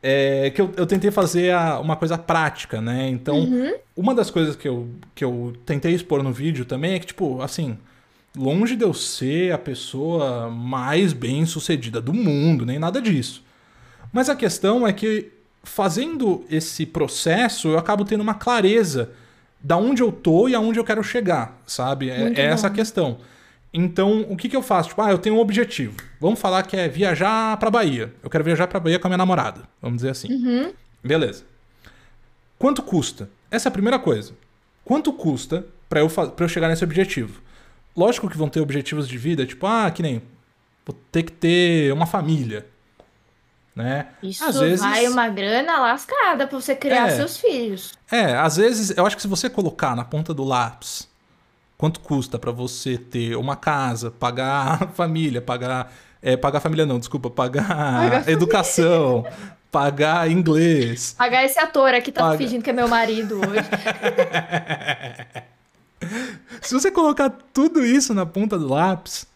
É, que eu, eu tentei fazer a- uma coisa prática, né? Então, Uhum. uma das coisas que eu, que eu tentei expor no vídeo também é que, tipo, assim, longe de eu ser a pessoa mais bem sucedida do mundo, nem nada disso. Mas a questão é que, fazendo esse processo, eu acabo tendo uma clareza da onde eu tô e aonde eu quero chegar, sabe? É, Muito é essa a questão. Então, o que, que eu faço? Tipo, ah, eu tenho um objetivo. Vamos falar que é viajar pra Bahia. Eu quero viajar pra Bahia com a minha namorada. Vamos dizer assim. Uhum. Beleza. Quanto custa? Essa é a primeira coisa. Quanto custa pra eu, pra eu chegar nesse objetivo? Lógico que vão ter objetivos de vida, tipo, ah, que nem vou ter que ter uma família. Né? Isso Às vezes- vai uma grana lascada pra você criar É. seus filhos. É, às vezes, eu acho que se você colocar na ponta do lápis quanto custa pra você ter uma casa, pagar a família, pagar. É, pagar a família não, desculpa, pagar Pagar educação, pagar inglês. Pagar esse ator aqui tá Paga. fingindo que é meu marido hoje. Se você colocar tudo isso na ponta do lápis,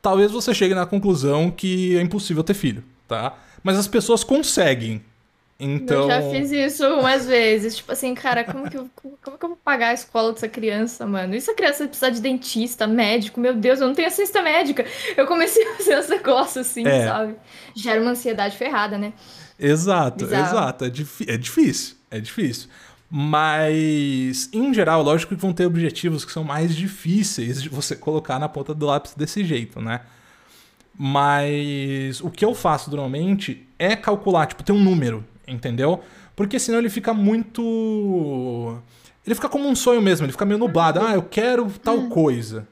talvez você chegue na conclusão que é impossível ter filho, tá? Mas as pessoas conseguem. Então. Eu já fiz isso umas vezes. Tipo assim, cara, como que, eu, como que eu vou pagar a escola dessa criança, mano? E se a criança precisar de dentista, médico? Meu Deus, eu não tenho assistência médica. Eu comecei a fazer uns negócios assim, É. sabe? Gera uma ansiedade ferrada, né? Exato, Bizarro. exato. É, é difícil, é difícil. Mas, em geral, lógico que vão ter objetivos que são mais difíceis de você colocar na ponta do lápis desse jeito, né? Mas o que eu faço normalmente é calcular, tipo, ter um número, entendeu? Porque senão ele fica muito. Ele fica como um sonho mesmo, ele fica meio nublado. Ah, eu quero tal coisa.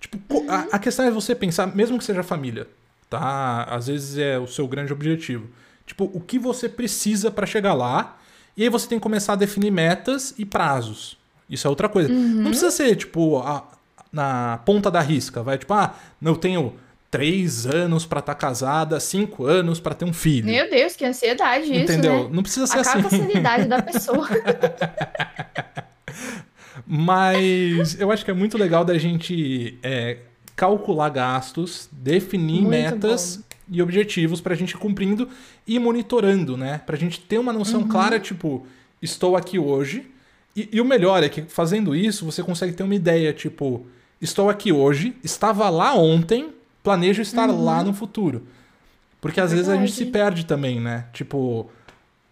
Tipo, a, a questão é você pensar, mesmo que seja família, tá? Às vezes é o seu grande objetivo. Tipo, o que você precisa pra chegar lá, e aí você tem que começar a definir metas e prazos. Isso é outra coisa. Não precisa ser, tipo, a- na ponta da risca, vai, tipo, ah, eu tenho três anos pra estar casada, cinco anos pra ter um filho. Meu Deus, que ansiedade isso, Entendeu? né? Não precisa ser Acaba assim. a sanidade da pessoa. Mas eu acho que é muito legal da gente é, calcular gastos, definir Muito metas e objetivos pra gente ir cumprindo e monitorando, né? Pra gente ter uma noção Uhum. clara, tipo, estou aqui hoje. E, e o melhor é que fazendo isso, você consegue ter uma ideia, tipo, estou aqui hoje, estava lá ontem, planejo estar lá no futuro. Porque às vezes a gente se Uhum. Verdade. perde também, né? Tipo,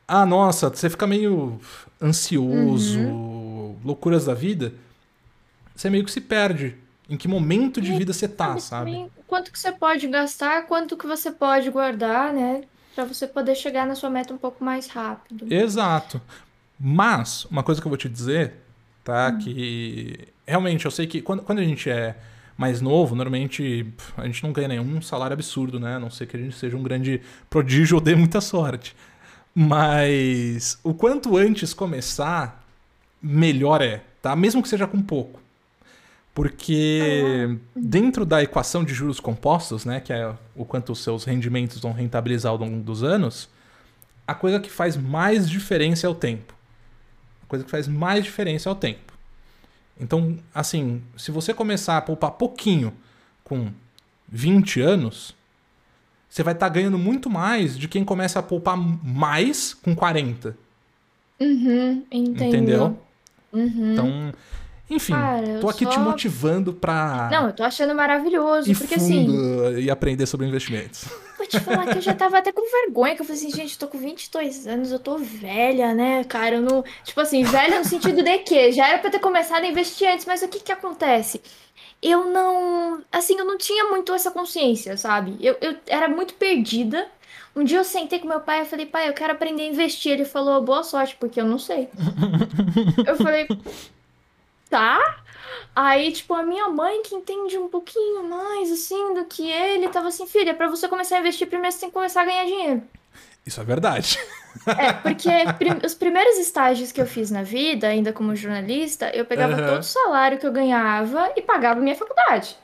ah, nossa, você fica meio ansioso, Uhum. loucuras da vida. Você meio que se perde. Em que momento de vida você tá, Sabe Quanto que você pode gastar, quanto que você pode guardar, né? Pra você poder chegar na sua meta um pouco mais rápido. Exato. Mas, uma coisa que eu vou te dizer, tá? Que realmente eu sei que quando, quando a gente é mais novo, normalmente a gente não ganha nenhum salário absurdo, né? A não ser que a gente seja um grande prodígio ou dê muita sorte. Mas o quanto antes começar, melhor é, tá? Mesmo que seja com pouco. Porque dentro da equação de juros compostos, né, que é o quanto os seus rendimentos vão rentabilizar ao longo dos anos, a coisa que faz mais diferença é o tempo. A coisa que faz mais diferença é o tempo. Então, assim, se você começar a poupar pouquinho com 20 anos, você vai estar ganhando muito mais de quem começa a poupar mais com 40. Uhum, entendo. Entendeu? Uhum. Então, enfim, Cara, tô aqui te só- motivando pra Não, eu tô achando maravilhoso, porque assim, e aprender sobre investimentos. vou te falar que eu já tava até com vergonha, que eu falei assim, gente, eu tô com 22 anos, eu tô velha, né, cara, eu não... Tipo assim, velha no sentido de que já era pra ter começado a investir antes, mas o que que acontece? Eu não... Assim, eu não tinha muito essa consciência, sabe? Eu, eu era muito perdida. Um dia eu sentei com meu pai e falei, pai, eu quero aprender a investir. Ele falou, boa sorte, porque eu não sei. Eu falei, tá? Aí, tipo, a minha mãe, que entende um pouquinho mais, assim, do que ele, tava assim, filha, pra você começar a investir, primeiro você tem que começar a ganhar dinheiro. Isso é verdade. É, porque prim- os primeiros estágios que eu fiz na vida, ainda como jornalista, eu pegava Aham. todo o salário que eu ganhava e pagava minha faculdade.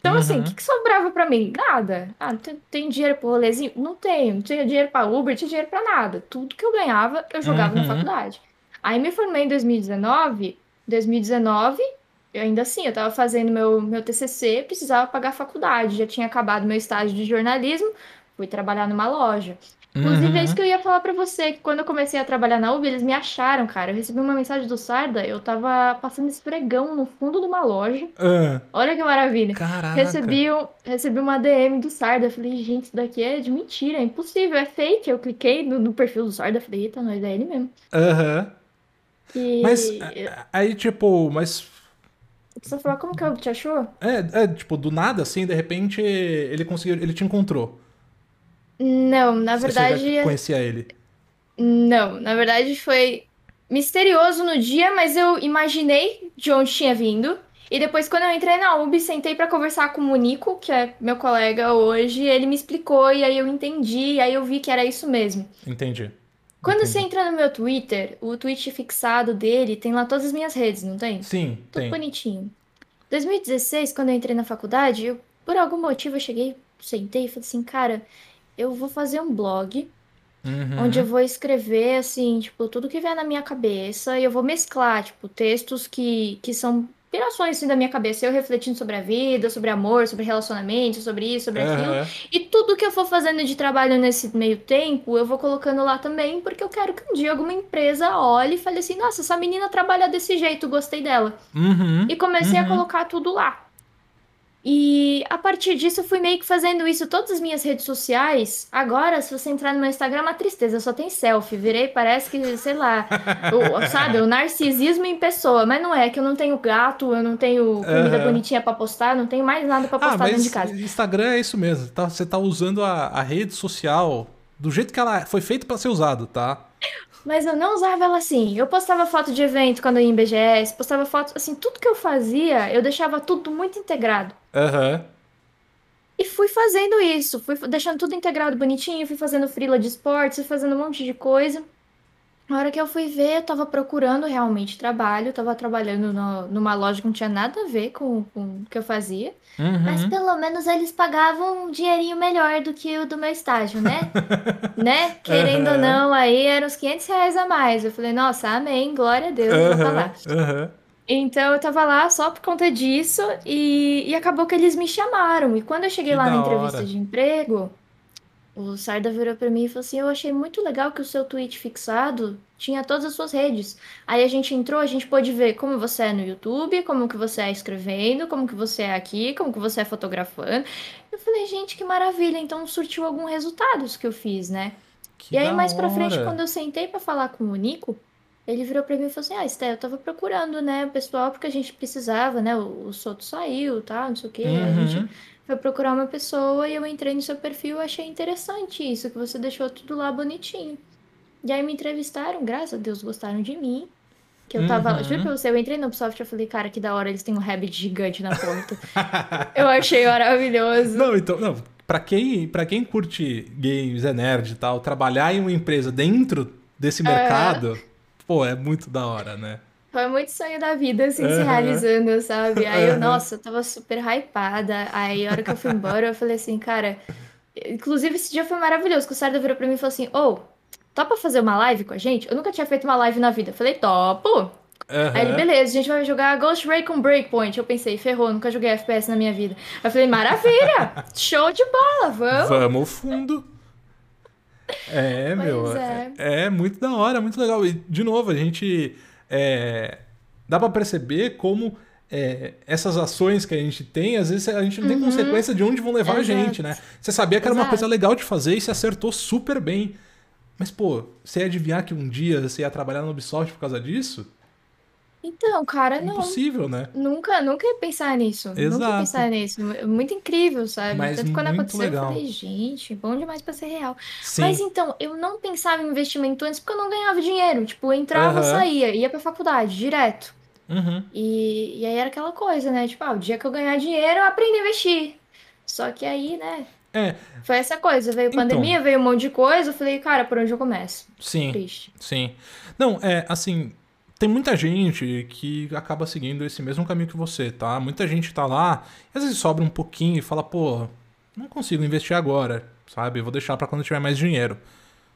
Então, assim, o Uhum. que, que sobrava pra mim? Nada. Ah, tem, tem dinheiro pro rolezinho? Não tenho. Não tinha dinheiro pra Uber, não tinha dinheiro pra nada. Tudo que eu ganhava, eu jogava na Uhum. faculdade. Aí me formei em 2019. 2019, eu ainda assim, eu tava fazendo meu, meu TCC, precisava pagar a faculdade. Já tinha acabado meu estágio de jornalismo, fui trabalhar numa loja. Inclusive, é Uhum. isso que eu ia falar pra você, que quando eu comecei a trabalhar na Uber, eles me acharam, cara. Eu recebi uma mensagem do Sarda, eu tava passando esfregão no fundo de uma loja. Ah, Olha que maravilha. caraca. Recebi, um- recebi uma DM do Sarda. Eu falei, gente, isso daqui é de mentira, é impossível, é fake. Eu cliquei no, no perfil do Sarda, falei, eita, nós é ele mesmo. Aham. E Mas a- aí, tipo, mas. preciso falar como que eu te achou? É, é, tipo, do nada, assim, de repente, ele conseguiu. Ele te encontrou. Não, na Você verdade, já conhecia ele. não. Na verdade, foi misterioso no dia, mas eu imaginei de onde tinha vindo. E depois, quando eu entrei na UB, sentei pra conversar com o Nico, que é meu colega hoje, ele me explicou e aí eu entendi, e aí eu vi que era isso mesmo. Entendi. Quando Entendi. você entra no meu Twitter, o tweet fixado dele tem lá todas as minhas redes, não tem? Sim, Tudo tem. bonitinho. 2016, quando eu entrei na faculdade, eu, por algum motivo eu cheguei, sentei e falei assim, cara, eu vou fazer um blog Uhum. onde eu vou escrever, assim, tipo, tudo que vier na minha cabeça e eu vou mesclar, tipo, textos que, que são pirações assim da minha cabeça, eu refletindo sobre a vida, sobre amor, sobre relacionamento, sobre isso, sobre aquilo. E tudo que eu for fazendo de trabalho nesse meio tempo, eu vou colocando lá também, porque eu quero que um dia alguma empresa olhe e fale assim: nossa, essa menina trabalha desse jeito, gostei dela. Uhum. E comecei a Uhum. colocar tudo lá. E a partir disso eu fui meio que fazendo isso todas as minhas redes sociais. Agora, se você entrar no meu Instagram, é uma tristeza, só tem selfie. Virei, parece que, sei lá, o, sabe, o narcisismo em pessoa. Mas não é, que eu não tenho gato, eu não tenho comida Aham. bonitinha pra postar, eu não tenho mais nada pra Ah, postar dentro mas de casa. Instagram é isso mesmo. tá? Você tá usando a, a rede social do jeito que ela foi feita pra ser usado, tá? Mas eu não usava ela assim. Eu postava foto de evento quando eu ia em BGS, postava foto, assim, tudo que eu fazia, eu deixava tudo muito integrado. Aham. E fui fazendo isso, fui deixando tudo integrado bonitinho, fui fazendo freela de esportes, fui fazendo um monte de coisa. Na hora que eu fui ver, eu tava procurando realmente trabalho, tava trabalhando no- numa loja que não tinha nada a ver com, com o que eu fazia. Mas Uhum. pelo menos eles pagavam um dinheirinho melhor do que o do meu estágio, né? Né? Querendo ou Aham. não, aí eram uns 500 reais a mais. Eu falei, nossa, amém, glória a Deus, vou pra lá. Então eu tava lá só por conta disso e, e acabou que eles me chamaram. E quando eu cheguei Que lá na da entrevista hora. de emprego, o Sarda virou pra mim e falou assim: Eu achei muito legal que o seu tweet fixado tinha todas as suas redes. Aí a gente entrou, a gente pôde ver como você é no YouTube, como que você é escrevendo, como que você é aqui, como que você é fotografando. Eu falei, gente, que maravilha. Então surtiu algum resultado isso que eu fiz, né? Que E aí, da mais pra frente, hora. quando eu sentei pra falar com o Nico, ele virou pra mim e falou assim: Ah, Esté, eu tava procurando, né, o pessoal, porque a gente precisava, né? O, o Soto saiu, tá, não sei o quê. A gente Uhum. foi procurar uma pessoa e eu entrei no seu perfil e achei interessante isso, que você deixou tudo lá bonitinho. E aí me entrevistaram, graças a Deus gostaram de mim. Que eu tava, Uhum. juro pra você, eu entrei no Ubisoft e falei, cara, que da hora, eles têm um rabbit gigante na porta. eu achei maravilhoso. Não, então, não. Pra quem, pra quem curte games, é nerd e tal, trabalhar em uma empresa dentro desse mercado, pô, é muito da hora, né? Foi muito sonho da vida, assim, se Aham. realizando, sabe? Aí eu, nossa, eu tava super hypada. Aí a hora que eu fui embora, eu falei assim, cara. Inclusive, esse dia foi maravilhoso, que o Sarda virou pra mim e falou assim: Ô, topa fazer uma live com a gente? Eu nunca tinha feito uma live na vida. Eu falei, topo. Aí ele, beleza, a gente vai jogar Ghost Recon Breakpoint. Eu pensei, ferrou, nunca joguei FPS na minha vida. Aí eu falei, maravilha! Show de bola, vamos! Vamos ao fundo. É, Pois meu. é. É. é muito da hora, muito legal. E, de novo, a gente. é, dá pra perceber como é, essas ações que a gente tem, às vezes a gente não tem consequência de onde vão levar a Uhum. Exato. gente, né? Você sabia que era uma Exato. coisa legal de fazer e se acertou super bem. Mas, pô, você ia adivinhar que um dia você ia trabalhar no Ubisoft por causa disso? Então, cara, não. Impossível, né? Nunca, nunca ia pensar nisso. Nunca ia Exato. pensar nisso. Muito incrível, sabe? Mas Tanto quando muito aconteceu, legal. eu falei, gente, bom demais pra ser real. Sim. Mas então, eu não pensava em investimento antes porque eu não ganhava dinheiro. Tipo, eu entrava, Aham. saía, ia pra faculdade, direto. Uhum. E, e aí era aquela coisa, né? Tipo, ah, o dia que eu ganhar dinheiro, eu aprendi a investir. Só que aí, né? É, Foi essa coisa. Veio Então. pandemia, veio um monte de coisa. Eu falei, cara, por onde eu começo? sim. Triste. Sim. Não, é assim, tem muita gente que acaba seguindo esse mesmo caminho que você, tá? Muita gente tá lá, e às vezes sobra um pouquinho e fala, pô, não consigo investir agora, sabe? Vou deixar pra quando tiver mais dinheiro.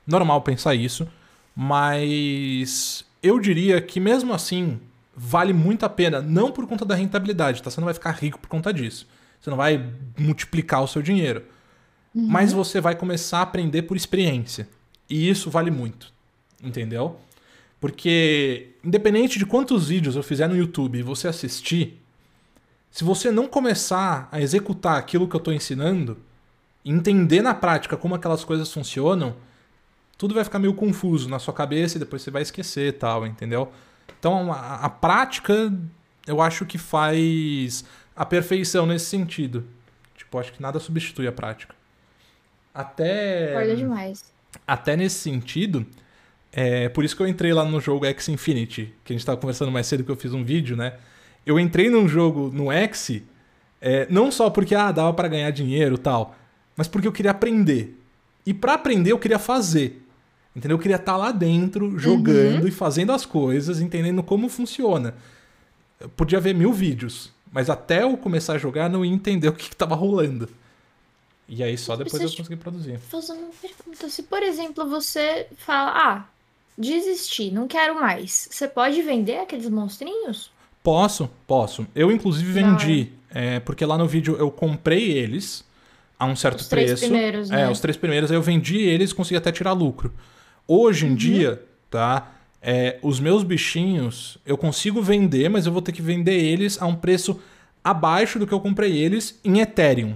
Normal pensar isso, mas eu diria que mesmo assim vale muito a pena, não por conta da rentabilidade, tá? Você não vai ficar rico por conta disso. Você não vai multiplicar o seu dinheiro. Mas você vai começar a aprender por experiência. E isso vale muito. Entendeu? Porque, independente de quantos vídeos eu fizer no YouTube e você assistir, se você não começar a executar aquilo que eu estou ensinando, entender na prática como aquelas coisas funcionam, tudo vai ficar meio confuso na sua cabeça e depois você vai esquecer e tal, entendeu? Então, a, a prática, eu acho que faz a perfeição nesse sentido. Tipo, acho que nada substitui a prática. Até. Concordo demais. Até nesse sentido, é por isso que eu entrei lá no jogo X Infinity, que a gente tava conversando mais cedo que eu fiz um vídeo, né? Eu entrei num jogo no X, é, não só porque ah, dava para ganhar dinheiro e tal, mas porque eu queria aprender. E para aprender eu queria fazer. Entendeu? Eu queria estar lá dentro, jogando e fazendo as coisas, entendendo como funciona. Eu podia ver mil vídeos, mas até eu começar a jogar, não ia entender o que, que tava rolando. E aí só depois eu consegui produzir. fazer uma pergunta. Se, por exemplo, você fala, ah, desisti, não quero mais. Você pode vender aqueles monstrinhos? Posso, posso. Eu, inclusive, vendi. É, porque lá no vídeo eu comprei eles a um certo Os preço. três primeiros, né? É, os três primeiros. Aí eu vendi eles e consegui até tirar lucro. Hoje Uhum. em dia, tá? é, os meus bichinhos eu consigo vender, mas eu vou ter que vender eles a um preço abaixo do que eu comprei eles em Ethereum.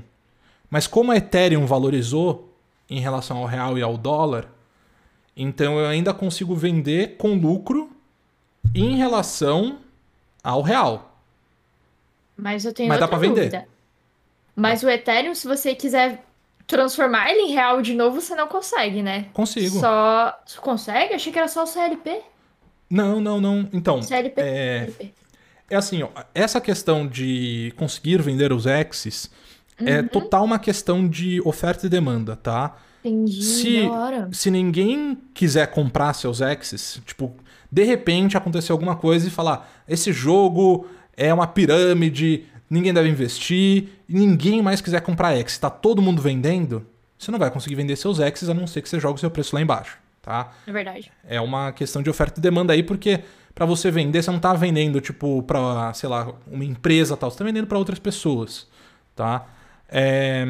Mas como a Ethereum valorizou em relação ao real e ao dólar, então eu ainda consigo vender com lucro em relação ao real. Mas eu tenho Mas dá pra vender. Mas o Ethereum, se você quiser transformar ele em real de novo, você não consegue, né? Consigo. Só. Consegue? Achei que era só o CLP. Não, não, não. Então, CLP. é, CLP. é assim, ó, essa questão de conseguir vender os Exes Uhum. é total uma questão de oferta e demanda, tá? Entendi, se-. Se ninguém quiser comprar seus Exes, tipo, de repente aconteceu alguma coisa e falar: esse jogo é uma pirâmide, ninguém deve investir, e ninguém mais quiser comprar X, tá todo mundo vendendo, você não vai conseguir vender seus Exes a não ser que você jogue o seu preço lá embaixo, tá? É verdade. É uma questão de oferta e demanda aí, porque pra você vender, você não tá vendendo, tipo, pra, sei lá, uma empresa tal, você tá vendendo pra outras pessoas, tá? É,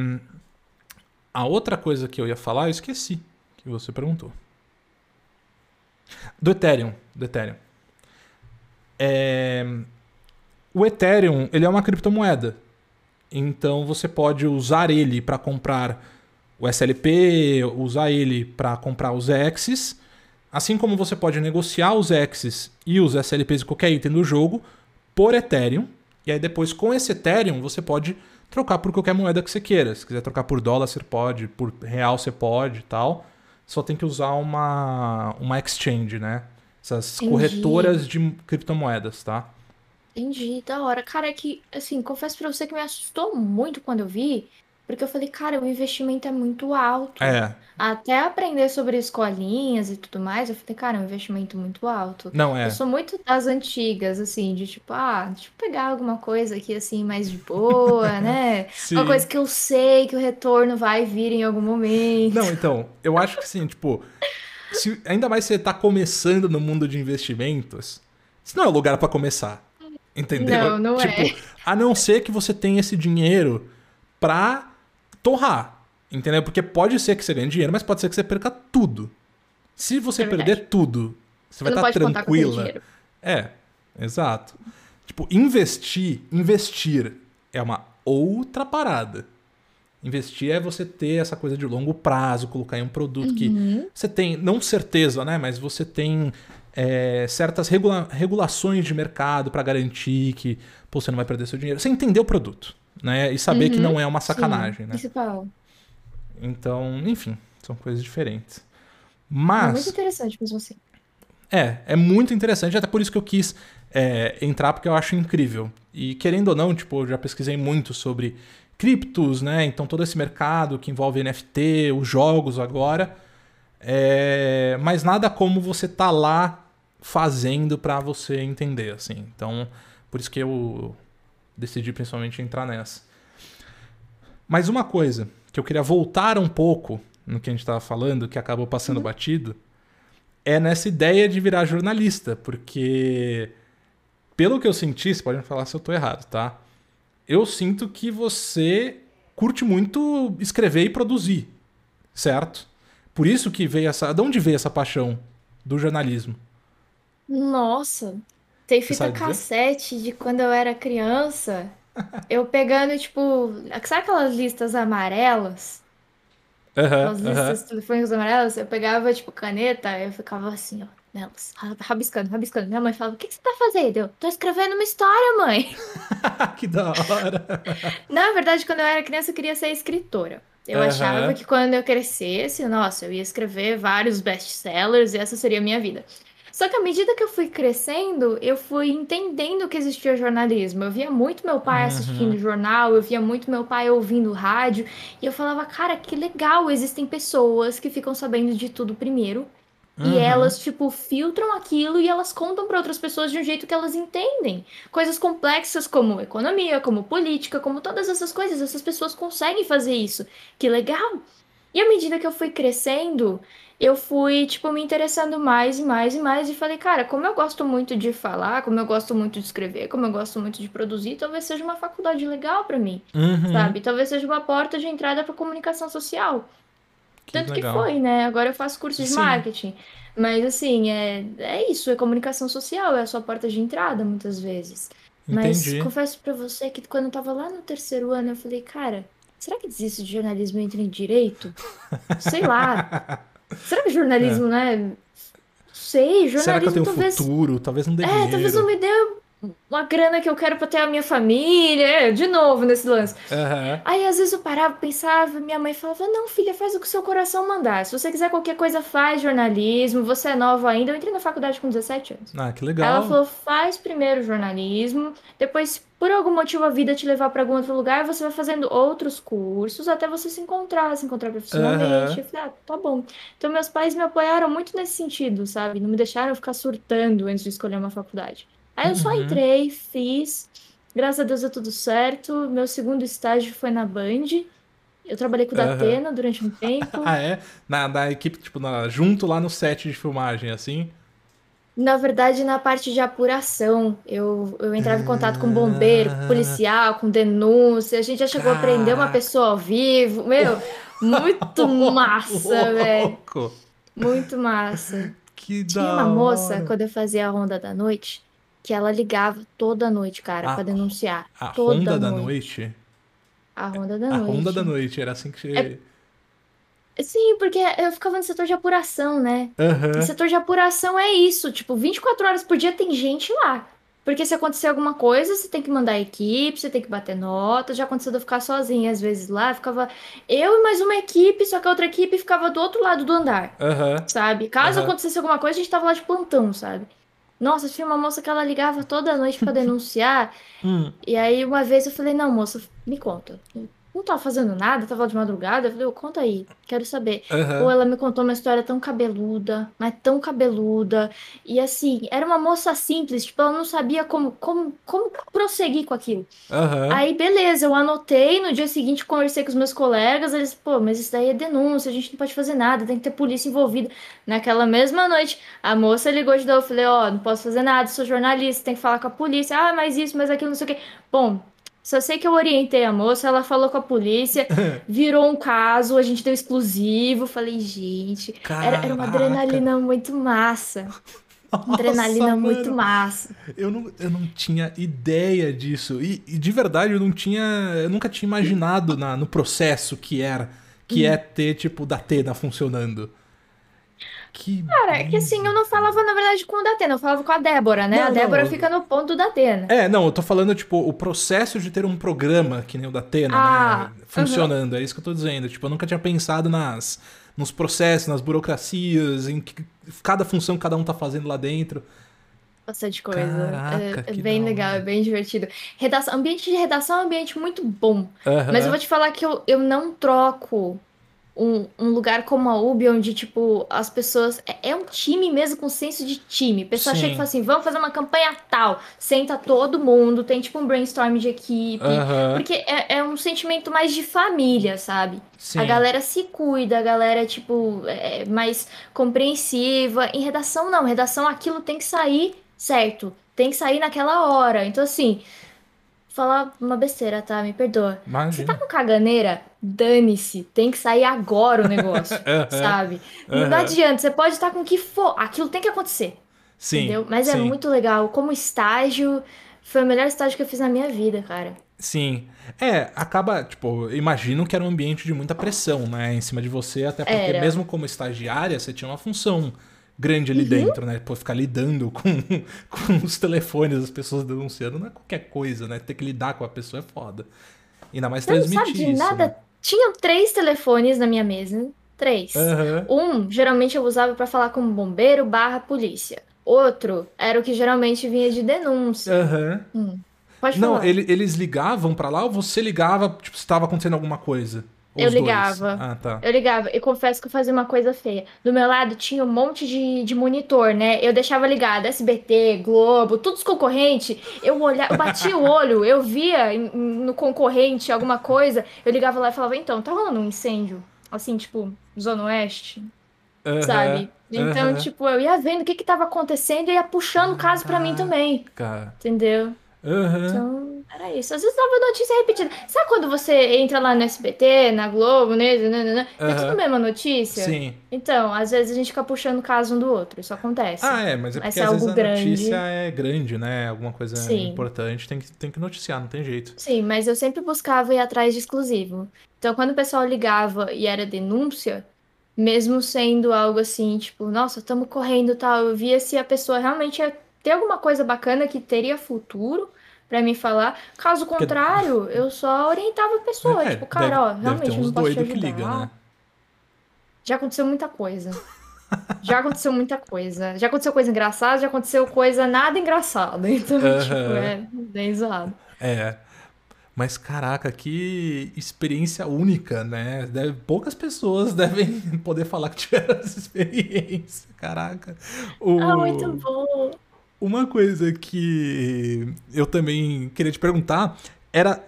A outra coisa que eu ia falar, eu esqueci que você perguntou. Do Ethereum, do Ethereum. É, O Ethereum, ele é uma criptomoeda. Então você pode usar ele para comprar o SLP, usar ele para comprar os Exes, assim como você pode negociar os Exes e os SLPs e qualquer item do jogo por Ethereum. E aí depois com esse Ethereum você pode trocar por qualquer moeda que você queira. Se quiser trocar por dólar, você pode, por real você pode e tal. Só tem que usar uma, uma exchange, né? Essas Entendi. corretoras de criptomoedas, tá? Entendi, da hora. Cara, é que, assim, confesso pra você que me assustou muito quando eu vi, porque eu falei, cara, o investimento é muito alto. É, Até aprender sobre escolinhas e tudo mais, eu falei, cara, é um investimento muito alto. não é. Eu sou muito das antigas, assim, de tipo, ah, deixa eu pegar alguma coisa aqui, assim, mais de boa, né? Sim. Uma coisa que eu sei que o retorno vai vir em algum momento. Não, então, eu acho que assim, tipo, se, ainda mais se você tá começando no mundo de investimentos, isso não é o lugar pra começar. Entendeu? Não, não tipo, é. a não ser que você tenha esse dinheiro pra torrar. Entendeu? Porque pode ser que você ganhe dinheiro, mas pode ser que você perca tudo. Se você É perder tudo, você vai não estar tranquila. É, exato. Tipo, investir, investir é uma outra parada. Investir é você ter essa coisa de longo prazo, colocar em um produto que Uhum. você tem, não certeza, né? Mas você tem é, certas regula- regulações de mercado para garantir que pô, você não vai perder seu dinheiro. Você entender o produto, né? E saber que Uhum. não é uma sacanagem, Sim, né? Principal. Então, enfim, são coisas diferentes. É muito Mas, interessante mesmo assim. é, é muito interessante, até por isso que eu quis é, entrar, porque eu acho incrível. E querendo ou não, tipo, eu já pesquisei muito sobre criptos, né? Então todo esse mercado que envolve NFT, os jogos agora. É, mas nada como você tá lá fazendo pra você entender, assim. Então, por isso que eu decidi principalmente entrar nessa. Mas uma coisa que eu queria voltar um pouco no que a gente tava falando, que acabou passando batido, é nessa ideia de virar jornalista, porque pelo que eu senti, você pode me falar se eu tô errado, tá? Eu sinto que você curte muito escrever e produzir, certo? Por isso que veio essa. De onde veio essa paixão do jornalismo? Nossa, tem fita cassete de quando eu era criança. Eu pegando, tipo, sabe aquelas listas amarelas? Aham. listas telefônicas amarelas? Eu pegava, tipo, caneta, eu ficava assim, ó, nelas, ra- rabiscando, rabiscando. Minha mãe falava: O que que você tá fazendo? Eu tô escrevendo uma história, mãe. que da hora. Na verdade, quando eu era criança, eu queria ser escritora. Eu Aham. achava que quando eu crescesse, nossa, eu ia escrever vários best-sellers e essa seria a minha vida. Só que à medida que eu fui crescendo, eu fui entendendo que existia jornalismo. Eu via muito meu pai Uhum. assistindo jornal, eu via muito meu pai ouvindo rádio, e eu falava, cara, que legal, existem pessoas que ficam sabendo de tudo primeiro. E Uhum. elas, tipo, filtram aquilo e elas contam para outras pessoas de um jeito que elas entendem. Coisas complexas como economia, como política, como todas essas coisas. Essas pessoas conseguem fazer isso. Que legal! E à medida que eu fui crescendo, eu fui, tipo, me interessando mais e mais e mais. E falei, cara, como eu gosto muito de falar, como eu gosto muito de escrever, como eu gosto muito de produzir, talvez seja uma faculdade legal pra mim, Uhum. sabe? Talvez seja uma porta de entrada pra comunicação social. Que Tanto que legal. foi, né? Agora eu faço curso de Sim. marketing. Mas, assim, é, é isso, é comunicação social, é a sua porta de entrada, muitas vezes. Mas Entendi. confesso pra você que quando eu tava lá no terceiro ano, eu falei, cara, será que desisto de jornalismo e entro em direito? Sei lá. Será que jornalismo, né? Sei, É. Será que eu jornalismo tenho talvez. futuro? Talvez não dê É, talvez dinheiro. não me dê uma grana que eu quero pra ter a minha família. É, de novo nesse lance. Aham. Aí às vezes eu parava, pensava, minha mãe falava: Não, filha, faz o que o seu coração mandar. Se você quiser qualquer coisa, faz jornalismo. Você é nova ainda. Eu entrei na faculdade com 17 anos. Ah, que legal. ela falou: faz primeiro jornalismo, depois, se por algum motivo a vida te levar pra algum outro lugar, você vai fazendo outros cursos até você se encontrar, se encontrar profissionalmente. Aham. Eu falei: ah, tá bom. Então, meus pais me apoiaram muito nesse sentido, sabe? Não me deixaram ficar surtando antes de escolher uma faculdade. Aí eu só Uhum. entrei, fiz. Graças a Deus deu tudo certo. Meu segundo estágio foi na Band. Eu trabalhei com o. Datena durante um tempo. Ah, é? Na, na equipe, tipo, na- junto lá no set de filmagem, assim? Na verdade, na parte de apuração, eu, eu entrava em contato com bombeiro, com policial, com denúncia. A gente já chegou a prender uma Caraca. pessoa ao vivo. Meu, muito massa, velho. Muito massa. Que Tinha da uma moça, hora. quando eu fazia a ronda da noite, que ela ligava toda noite, cara, A- pra denunciar. A Toda ronda da noite. noite? A ronda da A noite. ronda da noite, era assim que você... É- Sim, porque eu ficava no setor de apuração, né? No setor de apuração é isso, tipo, 24 horas por dia tem gente lá. Porque se acontecer alguma coisa, você tem que mandar a equipe, você tem que bater nota. Já aconteceu de eu ficar sozinha às vezes lá, ficava eu e mais uma equipe, só que a outra equipe ficava do outro lado do andar, Aham. sabe? Caso Aham. acontecesse alguma coisa, a gente tava lá de plantão, sabe? Nossa, tinha uma moça que ela ligava toda noite pra denunciar. Hum. E aí uma vez eu falei, não, moça, me conta. Não tava fazendo nada, tava de madrugada. Eu falei, ô, conta aí, quero saber. Aham. Pô, ela me contou uma história tão cabeluda, mas tão cabeluda. E assim, era uma moça simples, tipo, ela não sabia como, como, como prosseguir com aquilo. Aham. Aí, beleza, eu anotei, no dia seguinte conversei com os meus colegas, eles, pô, mas isso daí é denúncia, a gente não pode fazer nada, tem que ter polícia envolvida. Naquela mesma noite, a moça ligou de novo, eu falei, ó, não posso fazer nada, sou jornalista, tem que falar com a polícia. Ah, mas isso, mas aquilo, não sei o quê. Bom, só sei que eu orientei a moça, ela falou com a polícia, virou um caso, a gente deu exclusivo. Falei, gente, era, era uma adrenalina muito massa. Nossa, Adrenalina muito mano. massa. Eu não, eu não tinha ideia disso. E, e de verdade, eu não tinha. Eu nunca tinha imaginado na, no processo que era. Que Hum. é ter, tipo, da Tena funcionando. Que. Cara, é que assim, eu não falava, na verdade, com o Datena, eu falava com a Débora, né? Não, a Débora não, fica no ponto do Datena. É, não, eu tô falando, tipo, o processo de ter um programa que nem o da Tena, Ah, né? Funcionando. É isso que eu tô dizendo. Tipo, eu nunca tinha pensado nas, nos processos, nas burocracias, em que cada função que cada um tá fazendo lá dentro. Bastante coisa. Caraca, é, é bem da legal, é bem divertido. Redação, ambiente de redação é um ambiente muito bom. Mas eu vou te falar que eu, eu não troco um, um lugar como a UB, onde, tipo, as pessoas. É, é um time mesmo com senso de time. O pessoal Sim. chega e fala assim: vamos fazer uma campanha tal. Senta todo mundo, tem tipo um brainstorm de equipe. Porque é, é um sentimento mais de família, sabe? Sim. A galera se cuida, a galera, tipo, é mais compreensiva. Em redação, não. Redação, aquilo tem que sair certo. Tem que sair naquela hora. Então, assim, falar uma besteira, tá? Me perdoa. Você Imagina. tá com caganeira? Dane-se. Tem que sair agora o negócio, sabe? Não adianta. Você pode estar com o que for. Aquilo tem que acontecer. Sim. entendeu? Mas é sim. muito legal. Como estágio, foi o melhor estágio que eu fiz na minha vida, cara. Sim. É, acaba, tipo, imagino que era um ambiente de muita pressão, né? Em cima de você, até porque Era. mesmo como estagiária, você tinha uma função grande Uhum. ali dentro, né? Pô, ficar lidando com, com os telefones das pessoas denunciando não é qualquer coisa, né? Ter que lidar com a pessoa é foda. Ainda mais Você não transmitir sabe de isso. nada. né? Tinham três telefones na minha mesa. Três. Aham. Um, geralmente eu usava pra falar com bombeiro barra polícia. Outro era o que geralmente vinha de denúncia. Aham. Hum, pode Não, falar. ele- eles ligavam pra lá ou você ligava, tipo, se tava acontecendo alguma coisa? Eu os dois? ligava. Ah, tá. Eu ligava, e confesso que eu fazia uma coisa feia. Do meu lado tinha um monte de, de monitor, né? Eu deixava ligado, SBT, Globo, todos os concorrentes. Eu olhava, eu batia o olho, eu via em- no concorrente alguma coisa, eu ligava lá e falava, então, tá rolando um incêndio? assim, tipo, Zona Oeste, sabe? Então, tipo, eu ia vendo o que que tava acontecendo e ia puxando o caso pra mim também, Cara. entendeu? Aham. Então, era isso. Às vezes dava notícia repetida. Sabe quando você entra lá no SBT, na Globo, né? né, É Aham. tudo a mesma notícia? Sim. Então, às vezes a gente fica puxando o caso um do outro. Isso acontece. Ah, é, mas é Mas porque é às vezes a grande. notícia é grande, né? Alguma coisa Sim. importante, tem que, tem que noticiar, não tem jeito. Sim, mas eu sempre buscava ir atrás de exclusivo. Então, quando o pessoal ligava e era denúncia, mesmo sendo algo assim, tipo, nossa, estamos correndo e tal, eu via se a pessoa realmente ter alguma coisa bacana que teria futuro pra me falar. Caso contrário, eu só orientava a pessoa, É, tipo, cara, deve, ó, deve realmente ter eu uns não posso te doidos que ajudar. ligam, né? Já aconteceu muita coisa. Já aconteceu muita coisa. Já aconteceu coisa engraçada, já aconteceu coisa nada engraçada. Então, tipo, Aham. é bem zoado. É. Mas caraca, que experiência única, né? Deve- poucas pessoas devem poder falar que tiveram essa experiência. Caraca. O- Ah, muito bom. Uma coisa que eu também queria te perguntar era.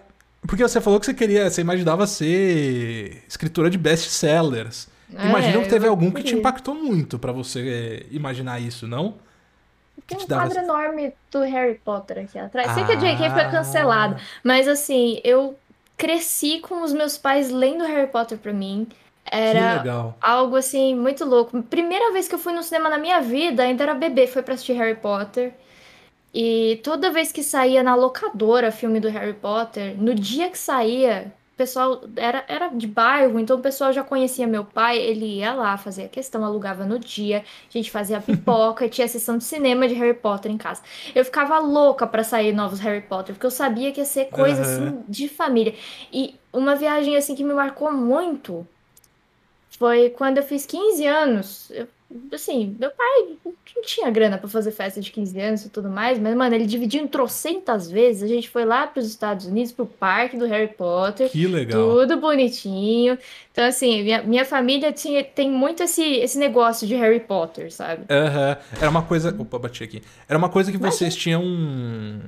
Porque você falou que você queria, você imaginava ser escritora de best-sellers. Imagino É, que teve algum que te impactou muito pra você imaginar isso, não? Tem te um dava quadro essa- enorme do Harry Potter aqui atrás. Sei que a J.K. foi Ah. cancelado, mas assim, eu cresci com os meus pais lendo Harry Potter pra mim. Era legal. algo assim muito louco. Primeira vez que eu fui no cinema na minha vida, ainda era bebê, foi pra assistir Harry Potter. E toda vez que saía na locadora filme do Harry Potter, no dia que saía, o pessoal era, era de bairro, então o pessoal já conhecia meu pai, ele ia lá, fazia questão, alugava no dia, a gente fazia pipoca, tinha sessão de cinema de Harry Potter em casa. Eu ficava louca pra sair novos Harry Potter, porque eu sabia que ia ser coisa Aham. assim de família. E uma viagem assim que me marcou muito foi quando eu fiz 15 anos. Eu- assim, meu pai não tinha grana pra fazer festa de 15 anos e tudo mais, mas, mano, ele dividiu em trocentas vezes. A gente foi lá pros Estados Unidos, pro parque do Harry Potter. Que legal. Tudo bonitinho. Então, assim, minha, minha família tinha, tem muito esse, esse negócio de Harry Potter, sabe? Aham. Era uma coisa. Opa, bati aqui. Era uma coisa que vocês tinham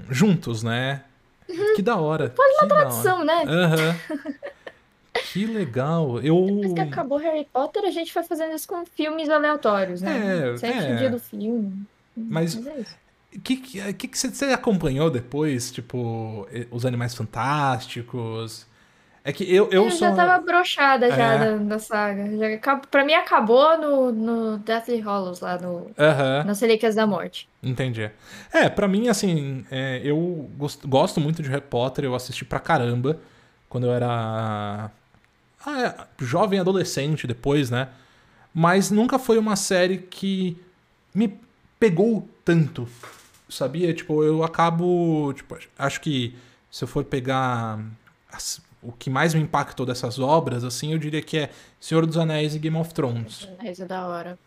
juntos, né? Que da hora. Quase uma Tradição, né? Aham. Que legal. Eu. Depois que acabou Harry Potter, a gente foi fazendo isso com filmes aleatórios, né? É, Sempre é. o dia do filme. Mas é isso. o que, que, que, que você você acompanhou depois? Tipo, eh, os Animais Fantásticos? É que eu, eu Eu sou. já tava broxada já É. da, da saga. Já, pra mim acabou no, no Deathly Hallows, lá no, Aham. nas Relíquias da Morte. Entendi. É, pra mim, assim, é, eu gosto, gosto muito de Harry Potter, eu assisti pra caramba quando eu era é, jovem adolescente depois, né? Mas nunca foi uma série que me pegou tanto, sabia? Tipo, eu acabo, tipo, acho que se eu for pegar as- o que mais me impactou dessas obras, assim, eu diria que é Senhor dos Anéis e Game of Thrones. Isso é da hora.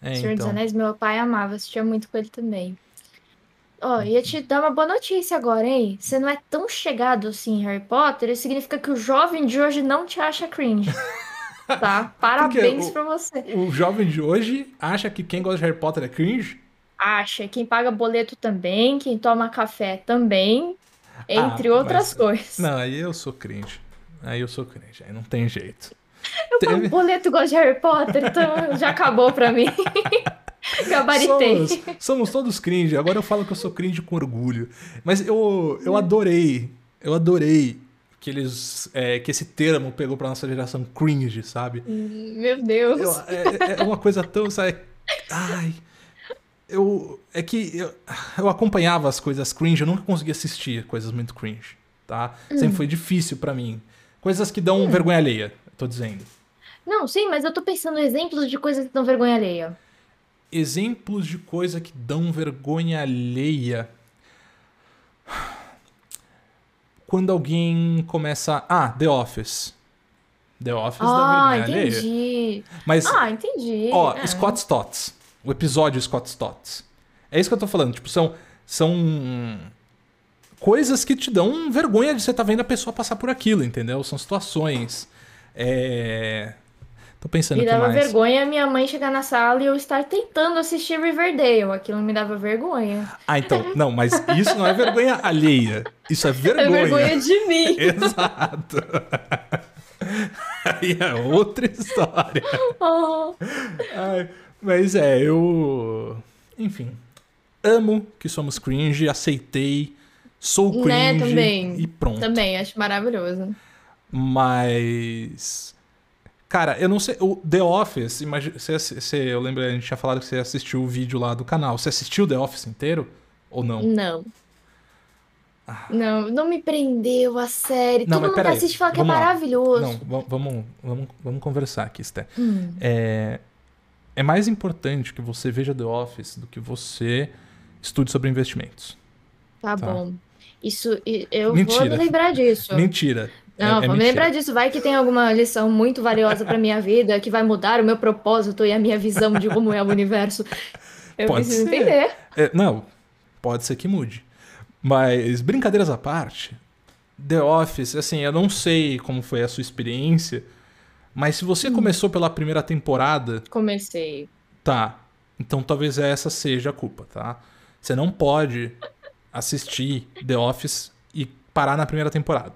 É, Senhor dos então. Anéis, meu pai amava, assistia muito com ele também. Ó, ia te dar uma boa notícia agora, hein? Você não é tão chegado assim em Harry Potter, isso significa que o jovem de hoje não te acha cringe. Tá? Parabéns o- pra você. O jovem de hoje acha que quem gosta de Harry Potter é cringe? Acha, quem paga boleto também, quem toma café também, entre Ah, outras mas- coisas. Não, aí eu sou cringe. Aí eu sou cringe, aí não tem jeito. Eu pago Teve- boleto gosto de Harry Potter, então já acabou pra mim. Gabaritei. Somos, somos todos cringe. Agora eu falo que eu sou cringe com orgulho. Mas eu, eu adorei, eu adorei que eles, é, que esse termo pegou pra nossa geração cringe, sabe? Meu Deus. Eu- é, é uma coisa tão, sabe? Ai, eu é que eu, eu acompanhava as coisas cringe, eu nunca conseguia assistir coisas muito cringe, tá? Sempre foi difícil pra mim. Coisas que dão vergonha alheia, tô dizendo. Não, sim, mas eu tô pensando em exemplos de coisas que dão vergonha alheia. Exemplos de coisa que dão vergonha alheia. Quando alguém começa. Ah, The Office. The Office dá Ah, vergonha alheia. entendi. Mas, Ah, entendi. ó, É. Scott Stotts. O episódio Scott Stotts. É isso que eu tô falando. Tipo, são. São. Coisas que te dão vergonha de você estar vendo a pessoa passar por aquilo, entendeu? São situações. É. Tô pensando Me dava mais. vergonha minha mãe chegar na sala e eu estar tentando assistir Riverdale. Aquilo me dava vergonha. Ah, então. Não, mas isso não é vergonha alheia. Isso é É vergonha. vergonha de mim. Exato. Aí é outra história. Oh. Ai, mas é, eu. Enfim. Amo que somos cringe, aceitei, sou cringe Né, também. e pronto. Também, acho maravilhoso. Mas. Cara, eu não sei. O The Office, imagina, você, você, eu lembro, a gente tinha falado que você assistiu o vídeo lá do canal. Você assistiu The Office inteiro? Ou não? Não. Não, não me prendeu a série. Não, Todo mundo assiste e fala que é vamos lá. maravilhoso. Não, va- vamos, vamos, vamos conversar aqui, Sté. Hum. É, é mais importante que você veja The Office do que você estude sobre investimentos. Tá, Tá. bom. Isso, eu Mentira. vou lembrar disso. Mentira. Não, é, é vou me lembrar disso. Vai que tem alguma lição muito valiosa pra minha vida que vai mudar o meu propósito e a minha visão de como é o universo. Eu Pode preciso ser. entender. É, não, pode ser que mude. Mas, brincadeiras à parte, The Office, assim, eu não sei como foi a sua experiência, mas se Hum. você começou pela primeira temporada, Comecei. tá. Então talvez essa seja a culpa, tá? Você não pode assistir The Office e parar na primeira temporada.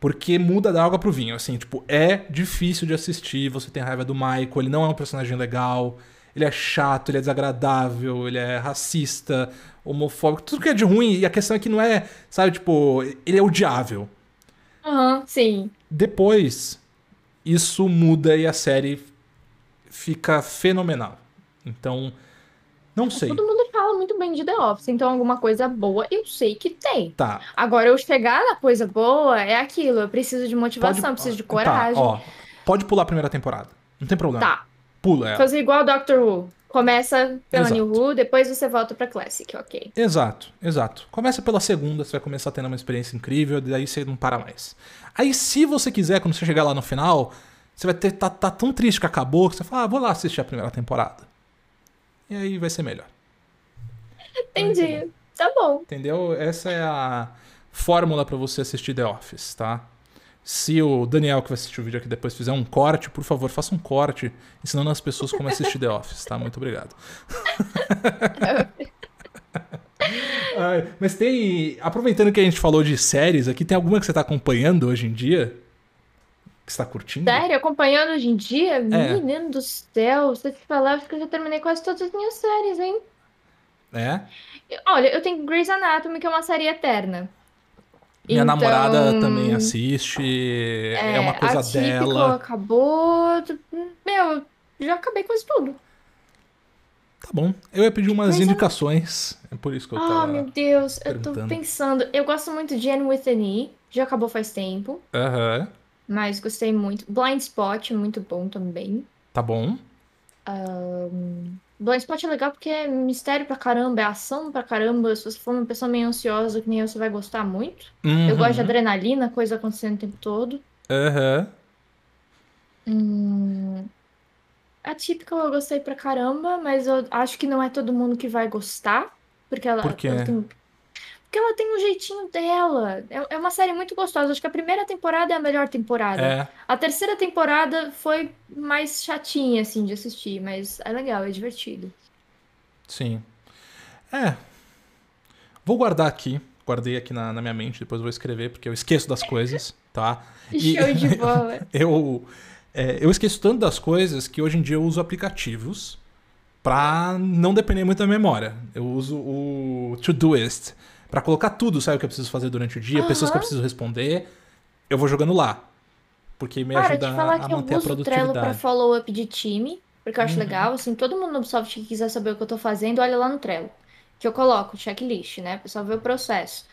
Porque muda da água pro vinho, assim, tipo, é difícil de assistir, você tem raiva do Michael, ele não é um personagem legal, ele é chato, ele é desagradável, ele é racista, homofóbico, tudo que é de ruim, e a questão é que não é, sabe, tipo, ele é odiável. Aham, sim. Depois, isso muda e a série fica fenomenal. Então, não sei. Todo mundo bem de The Office, então alguma coisa boa eu sei que tem. Tá, Agora, eu chegar na coisa boa é aquilo. Eu preciso de motivação, preciso de coragem. Tá, ó, pode pular a primeira temporada. Não tem problema. Tá. Pula ela. Fazer igual Doctor Who. Começa pela Exato. New Who, depois você volta pra Classic, ok. Exato, exato. Começa pela segunda, você vai começar tendo uma experiência incrível, daí você não para mais. Aí, se você quiser, quando você chegar lá no final, você vai ter tá, tá tão triste que acabou que você fala, ah, vou lá assistir a primeira temporada. E aí vai ser melhor. Entendi. Tá bom. Entendeu? Essa é a fórmula pra você assistir The Office, tá? Se o Daniel que vai assistir o vídeo aqui depois fizer um corte, por favor, faça um corte ensinando as pessoas como assistir The Office, tá? Muito obrigado. Ai, mas tem. Aproveitando que a gente falou de séries aqui, tem alguma que você tá acompanhando hoje em dia? Que você tá curtindo? Sério, acompanhando hoje em dia? É. Menino do céu, eu te falar, acho que eu já terminei quase todas as minhas séries, hein? É? Olha, eu tenho Grey's Anatomy, que é uma série eterna. Minha Então, namorada também assiste. É, uma coisa Atípico dela. acabou. Meu, já acabei quase tudo. Tá bom. Eu ia pedir umas Mas é- indicações. É por isso que eu Ah, tava. meu Deus, eu tô pensando. Eu gosto muito de Anne with an E, já acabou faz tempo, Aham. mas gostei muito. Blind Spot, muito bom também. Tá bom. Blind Spot é legal porque é mistério pra caramba, é ação pra caramba. Se você for uma pessoa meio ansiosa que nem eu, você vai gostar muito. Eu gosto de Uhum. adrenalina, coisa acontecendo o tempo todo. Aham. Hum... A típica eu gostei pra caramba, mas eu acho que não é todo mundo que vai gostar. Porque ela, Por quê? ela tem... Porque ela tem um jeitinho dela. É, é uma série muito gostosa. Acho que a primeira temporada é a melhor temporada. É. A terceira temporada foi mais chatinha, assim, de assistir, mas é legal, é divertido. Sim. É. Vou guardar aqui. Guardei aqui na, na minha mente, depois vou escrever, porque eu esqueço das coisas, tá? E- Show de bola. Eu, é, eu esqueço tanto das coisas que hoje em dia eu uso aplicativos pra não depender muito da memória. Eu uso o Todoist pra colocar tudo, sabe o que eu preciso fazer durante o dia, pessoas que eu preciso responder, eu vou jogando lá. Porque me Cara, ajuda te falar a que eu manter a uso o Trello pra produtividade. follow-up de time, porque eu acho Uhum. legal, assim, todo mundo no Ubisoft que quiser saber o que eu tô fazendo, olha lá no Trello, que eu coloco checklist, né, o pessoal vê o processo.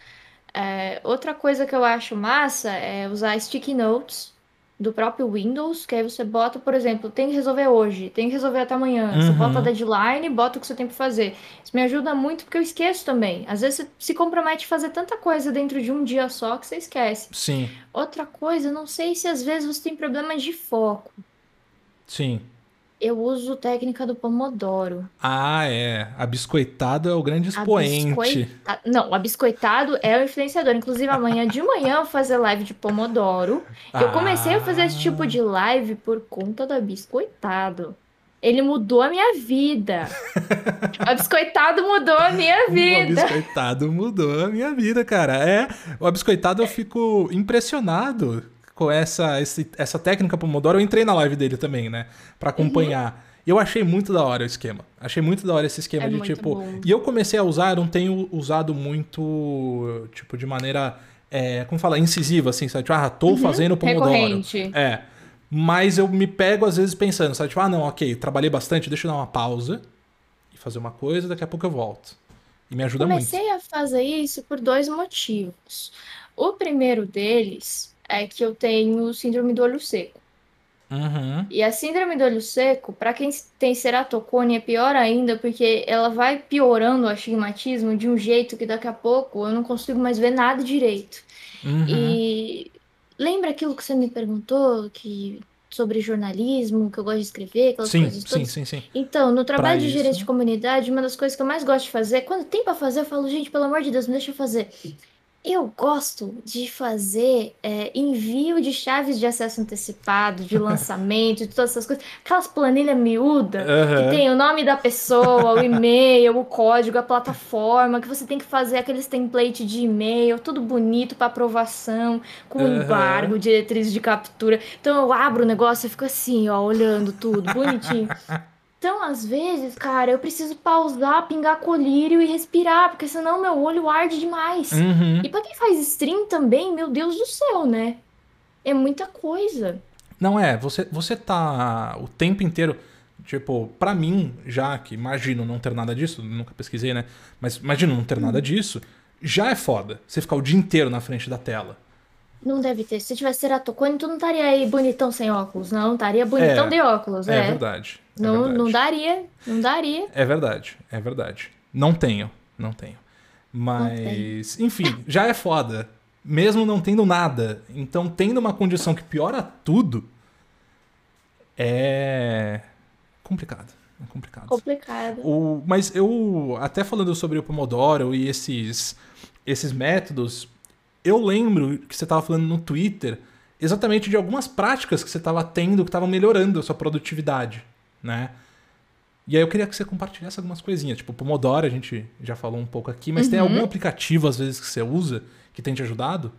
É, outra coisa que eu acho massa é usar sticky notes do próprio Windows, que aí você bota, por exemplo, tem que resolver hoje, tem que resolver até amanhã. Você Uhum. bota a deadline, bota o que você tem pra fazer. Isso me ajuda muito porque eu esqueço também. Às vezes você se compromete a fazer tanta coisa dentro de um dia só que você esquece. Sim, Outra coisa, não sei se às vezes você tem problemas de foco. sim. Eu uso técnica do Pomodoro. Ah, é. A biscoitado é o grande expoente. biscoita- Não, a biscoitado é o influenciador. Inclusive, amanhã de manhã eu vou fazer live de Pomodoro. Eu comecei a fazer esse tipo de live por conta da biscoitado. Ele mudou a minha vida. A biscoitado mudou a minha O vida. abiscoitado mudou a minha vida, cara. É, o abiscoitado eu fico impressionado com essa, esse, essa técnica Pomodoro. Eu entrei na live dele também, né? Pra acompanhar. Uhum. Eu achei muito da hora o esquema. Achei muito da hora esse esquema É de tipo. bom. E eu comecei a usar, eu não tenho usado muito, tipo, de maneira. É, como fala? Incisiva, assim, sabe? Tipo, ah, tô fazendo Pomodoro. Uhum. Recorrente. É. Mas eu me pego, às vezes, pensando, sabe? Tipo, ah, não, ok, trabalhei bastante, deixa eu dar uma pausa e fazer uma coisa, daqui a pouco eu volto. E me ajuda muito. Comecei a fazer isso por dois motivos. O primeiro deles é que eu tenho síndrome do olho seco. Uhum. E a síndrome do olho seco, para quem tem ceratocone, é pior ainda, porque ela vai piorando o astigmatismo de um jeito que daqui a pouco eu não consigo mais ver nada direito. Uhum. E lembra aquilo que você me perguntou, que sobre jornalismo, que eu gosto de escrever, aquelas Sim, coisas sim, todas? sim, sim. Então, no trabalho de isso. gerente de comunidade, uma das coisas que eu mais gosto de fazer, quando tem pra fazer, eu falo, gente, pelo amor de Deus, me deixa eu fazer. Eu gosto de fazer é, envio de chaves de acesso antecipado, de lançamento, de todas essas coisas. Aquelas planilhas miúdas Aham. que tem o nome da pessoa, o e-mail, o código, a plataforma, que você tem que fazer aqueles templates de e-mail, tudo bonito para aprovação, com Aham. embargo, diretrizes de captura. Então eu abro o negócio e fico assim, ó, olhando tudo, bonitinho. Então, às vezes, cara, eu preciso pausar, pingar colírio e respirar, porque senão meu olho arde demais. Uhum. E pra quem faz stream também, meu Deus do céu, né? É muita coisa. Não é, você, você tá o tempo inteiro. Tipo, pra mim, já que imagino não ter nada disso, nunca pesquisei, né? Mas imagino não ter nada disso, já é foda você ficar o dia inteiro na frente da tela. Não deve ter. Se tivesse ceratocone, tu não estaria aí bonitão sem óculos, não. Estaria bonitão É, de óculos, É, é. verdade. É Não, não daria, não daria. É verdade, é verdade. Não tenho, não tenho. Mas, enfim, já é foda. Mesmo não tendo nada. Então, tendo uma condição que piora tudo, é complicado. É complicado. Complicado. O, mas eu, até falando sobre o Pomodoro e esses, esses métodos, eu lembro que você estava falando no Twitter exatamente de algumas práticas que você estava tendo que estavam melhorando a sua produtividade, né? E aí eu queria que você compartilhasse algumas coisinhas. Tipo, Pomodoro a gente já falou um pouco aqui, mas tem Uhum. algum aplicativo, às vezes, que você usa que tem te ajudado?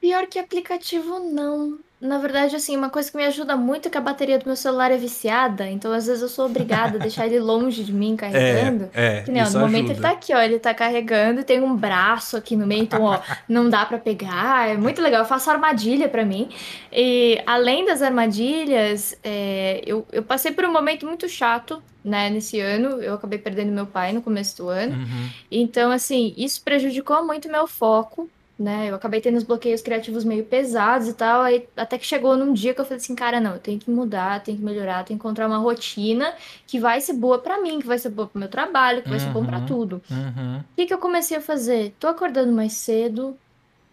Pior que aplicativo, não. Na verdade, assim, uma coisa que me ajuda muito é que a bateria do meu celular é viciada, então às vezes eu sou obrigada a deixar ele longe de mim carregando. é, Que nem, ó, isso no momento ele ajuda. tá aqui, ó, ele tá carregando e tem um braço aqui no meio, então, ó, não dá pra pegar. É muito legal, eu faço armadilha pra mim. E além das armadilhas, é, eu, eu passei por um momento muito chato, né, nesse ano. Eu acabei perdendo meu pai no começo do ano. Uhum. Então, assim, isso prejudicou muito meu foco, né? Eu acabei tendo os bloqueios criativos meio pesados e tal. Aí, até que chegou num dia que eu falei assim, cara, não, eu tenho que mudar, tenho que melhorar, tenho que encontrar uma rotina que vai ser boa pra mim, que vai ser boa pro meu trabalho, que vai ser bom pra Uhum. tudo. Uhum. O que que eu comecei a fazer? Tô acordando mais cedo,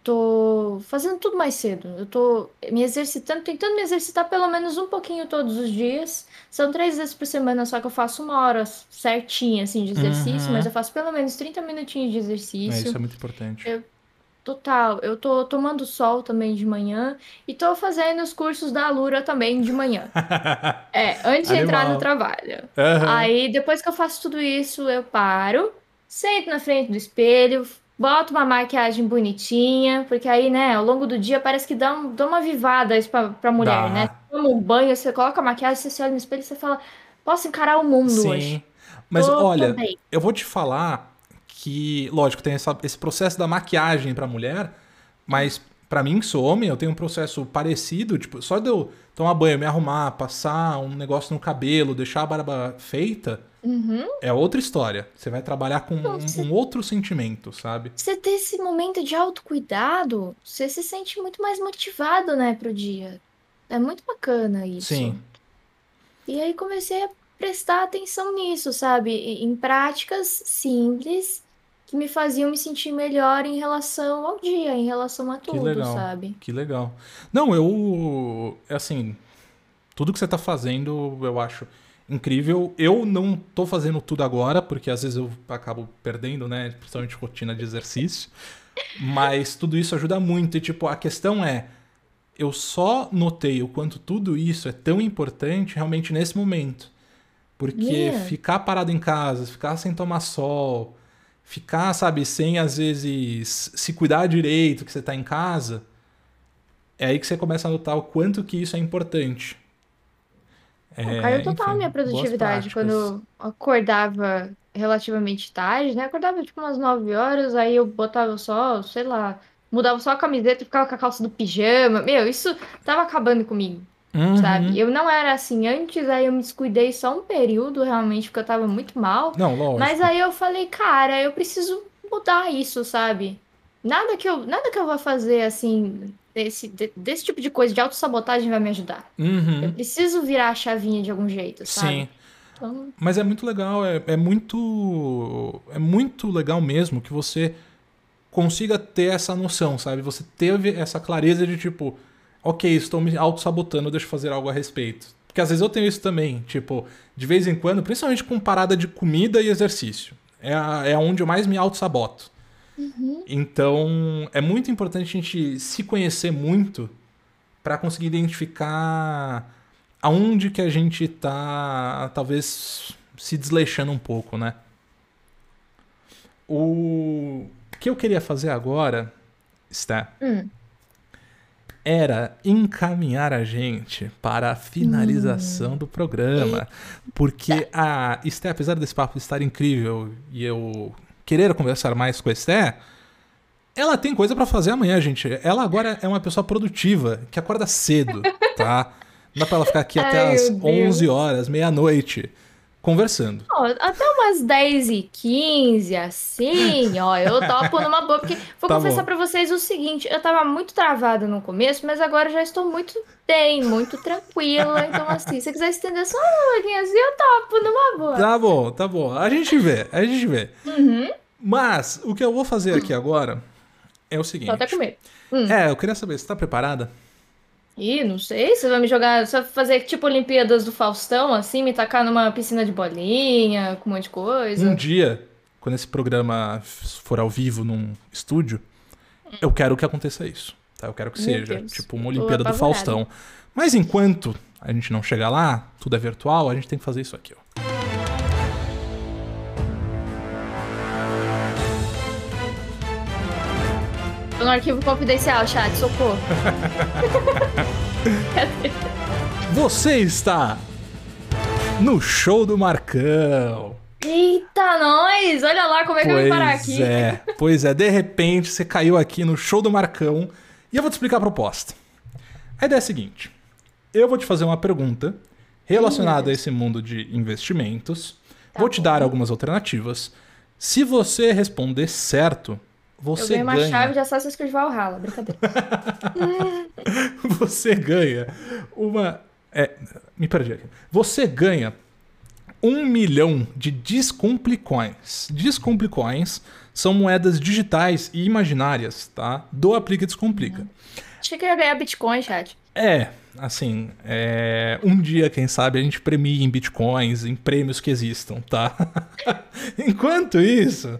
tô fazendo tudo mais cedo. Eu tô me exercitando, tentando me exercitar pelo menos um pouquinho todos os dias. São três vezes por semana, só que eu faço uma hora certinha, assim, de exercício, Uhum. mas eu faço pelo menos 30 minutinhos de É, exercício. isso é muito importante. Eu- Total, eu tô tomando sol também de manhã e tô fazendo os cursos da Alura também de manhã. É, antes de entrar Animal. no trabalho. Aham. Aí, depois que eu faço tudo isso, eu paro, sento na frente do espelho, boto uma maquiagem bonitinha, porque aí, né, ao longo do dia parece que dá, um, dá uma vivada isso pra, pra mulher, Dá. né? Toma um banho, você coloca a maquiagem, você se olha no espelho e você fala, posso encarar o mundo hoje. Sim. Mas Tô- olha, eu vou te falar que, lógico, tem essa- esse processo da maquiagem pra mulher, mas pra mim, que sou homem, eu tenho um processo parecido, tipo, só de eu tomar banho, me arrumar, passar um negócio no cabelo, deixar a barba feita, Uhum. é outra história. Você vai trabalhar com um, você- um outro sentimento, sabe? Você ter esse momento de autocuidado, você se sente muito mais motivado, né, pro dia. É muito bacana isso. Sim. E aí comecei a prestar atenção nisso, sabe? Em práticas simples que me faziam me sentir melhor em relação ao dia, em relação a Que tudo, legal. sabe? Que legal. Não, eu. Assim, tudo que você tá fazendo, eu acho incrível. Eu não tô fazendo tudo agora, porque às vezes eu acabo perdendo, né? Principalmente rotina de exercício. Mas tudo isso ajuda muito. E, tipo, a questão é. Eu só notei o quanto tudo isso é tão importante realmente nesse momento. Porque Yeah. ficar parado em casa, ficar sem tomar sol, ficar, sabe, sem às vezes se cuidar direito que você tá em casa, É aí que você começa a notar o quanto que isso é importante. É, caiu total enfim, minha produtividade. Quando eu acordava relativamente tarde, né? Acordava tipo umas 9 horas, aí eu botava só, sei lá, mudava só a camiseta e ficava com a calça do pijama. Meu, isso tava acabando comigo. Uhum. Sabe? Eu não era assim antes, aí eu me descuidei só um período, realmente, porque eu tava muito mal. Não, lógico. Mas aí eu falei, cara, eu preciso mudar isso, sabe? Nada que eu, nada que eu vá fazer assim, desse, de, desse tipo de coisa de autossabotagem vai me ajudar. Uhum. Eu preciso virar a chavinha de algum jeito, sabe? Sim. Então... Mas é muito legal, é, é muito. É muito legal mesmo que você consiga ter essa noção, sabe? Você teve essa clareza de tipo ok, estou me auto-sabotando, deixa eu fazer algo a respeito. Porque às vezes eu tenho isso também, tipo, de vez em quando, principalmente com parada de comida e exercício. É, a, é onde eu mais me auto-saboto. Uhum. Então, é muito importante a gente se conhecer muito para conseguir identificar aonde que a gente tá, talvez, se desleixando um pouco, né? O que eu queria fazer agora, está hum era encaminhar a gente para a finalização hum. do programa. Porque a Esté, apesar desse papo estar incrível e eu querer conversar mais com a Esté, ela tem coisa para fazer amanhã, gente. Ela agora é uma pessoa produtiva, que acorda cedo, tá? Não dá pra ela ficar aqui até Ai, as 11 horas, meia-noite conversando. Oh, até umas 10 e 15, assim, ó, eu topo numa boa, porque vou tá confessar para vocês o seguinte, eu tava muito travada no começo, mas agora já estou muito bem, muito tranquila, então assim, se quiser estender só um pouquinho assim, eu topo numa boa. Tá bom, tá bom, a gente vê, a gente vê. Uhum. Mas, o que eu vou fazer aqui agora é o seguinte. Tô até com medo. Hum. É, eu queria saber, você tá preparada? Ih, não sei. Você vai me jogar. Você vai fazer tipo Olimpíadas do Faustão, assim, me tacar numa piscina de bolinha, com um monte de coisa. Um dia, quando esse programa for ao vivo num estúdio, eu quero que aconteça isso. Tá? Eu quero que Meu seja, Deus. tipo, uma Olimpíada do Faustão. Mas enquanto a gente não chegar lá, tudo é virtual, a gente tem que fazer isso aqui, ó. No arquivo confidencial, chat, socorro. Você está no show do Marcão. Eita, nós! Olha lá como é que pois eu vim parar aqui. Pois é, pois é. De repente, você caiu aqui no show do Marcão e eu vou te explicar a proposta. A ideia é a seguinte. Eu vou te fazer uma pergunta relacionada a esse mundo de investimentos. Tá vou te dar algumas alternativas. Se você responder certo, você eu ganhei uma ganha... chave de Assassin's Creed Valhalla, brincadeira. você ganha uma. É, me perdi aqui. Você ganha um milhão de Descomplicoins. Descomplicoins são moedas digitais e imaginárias, tá? Do Aplica Descomplica. Achei que ia ganhar Bitcoin, chat. É, assim, é... um dia, quem sabe, a gente premia em Bitcoins, em prêmios que existam, tá? Enquanto isso,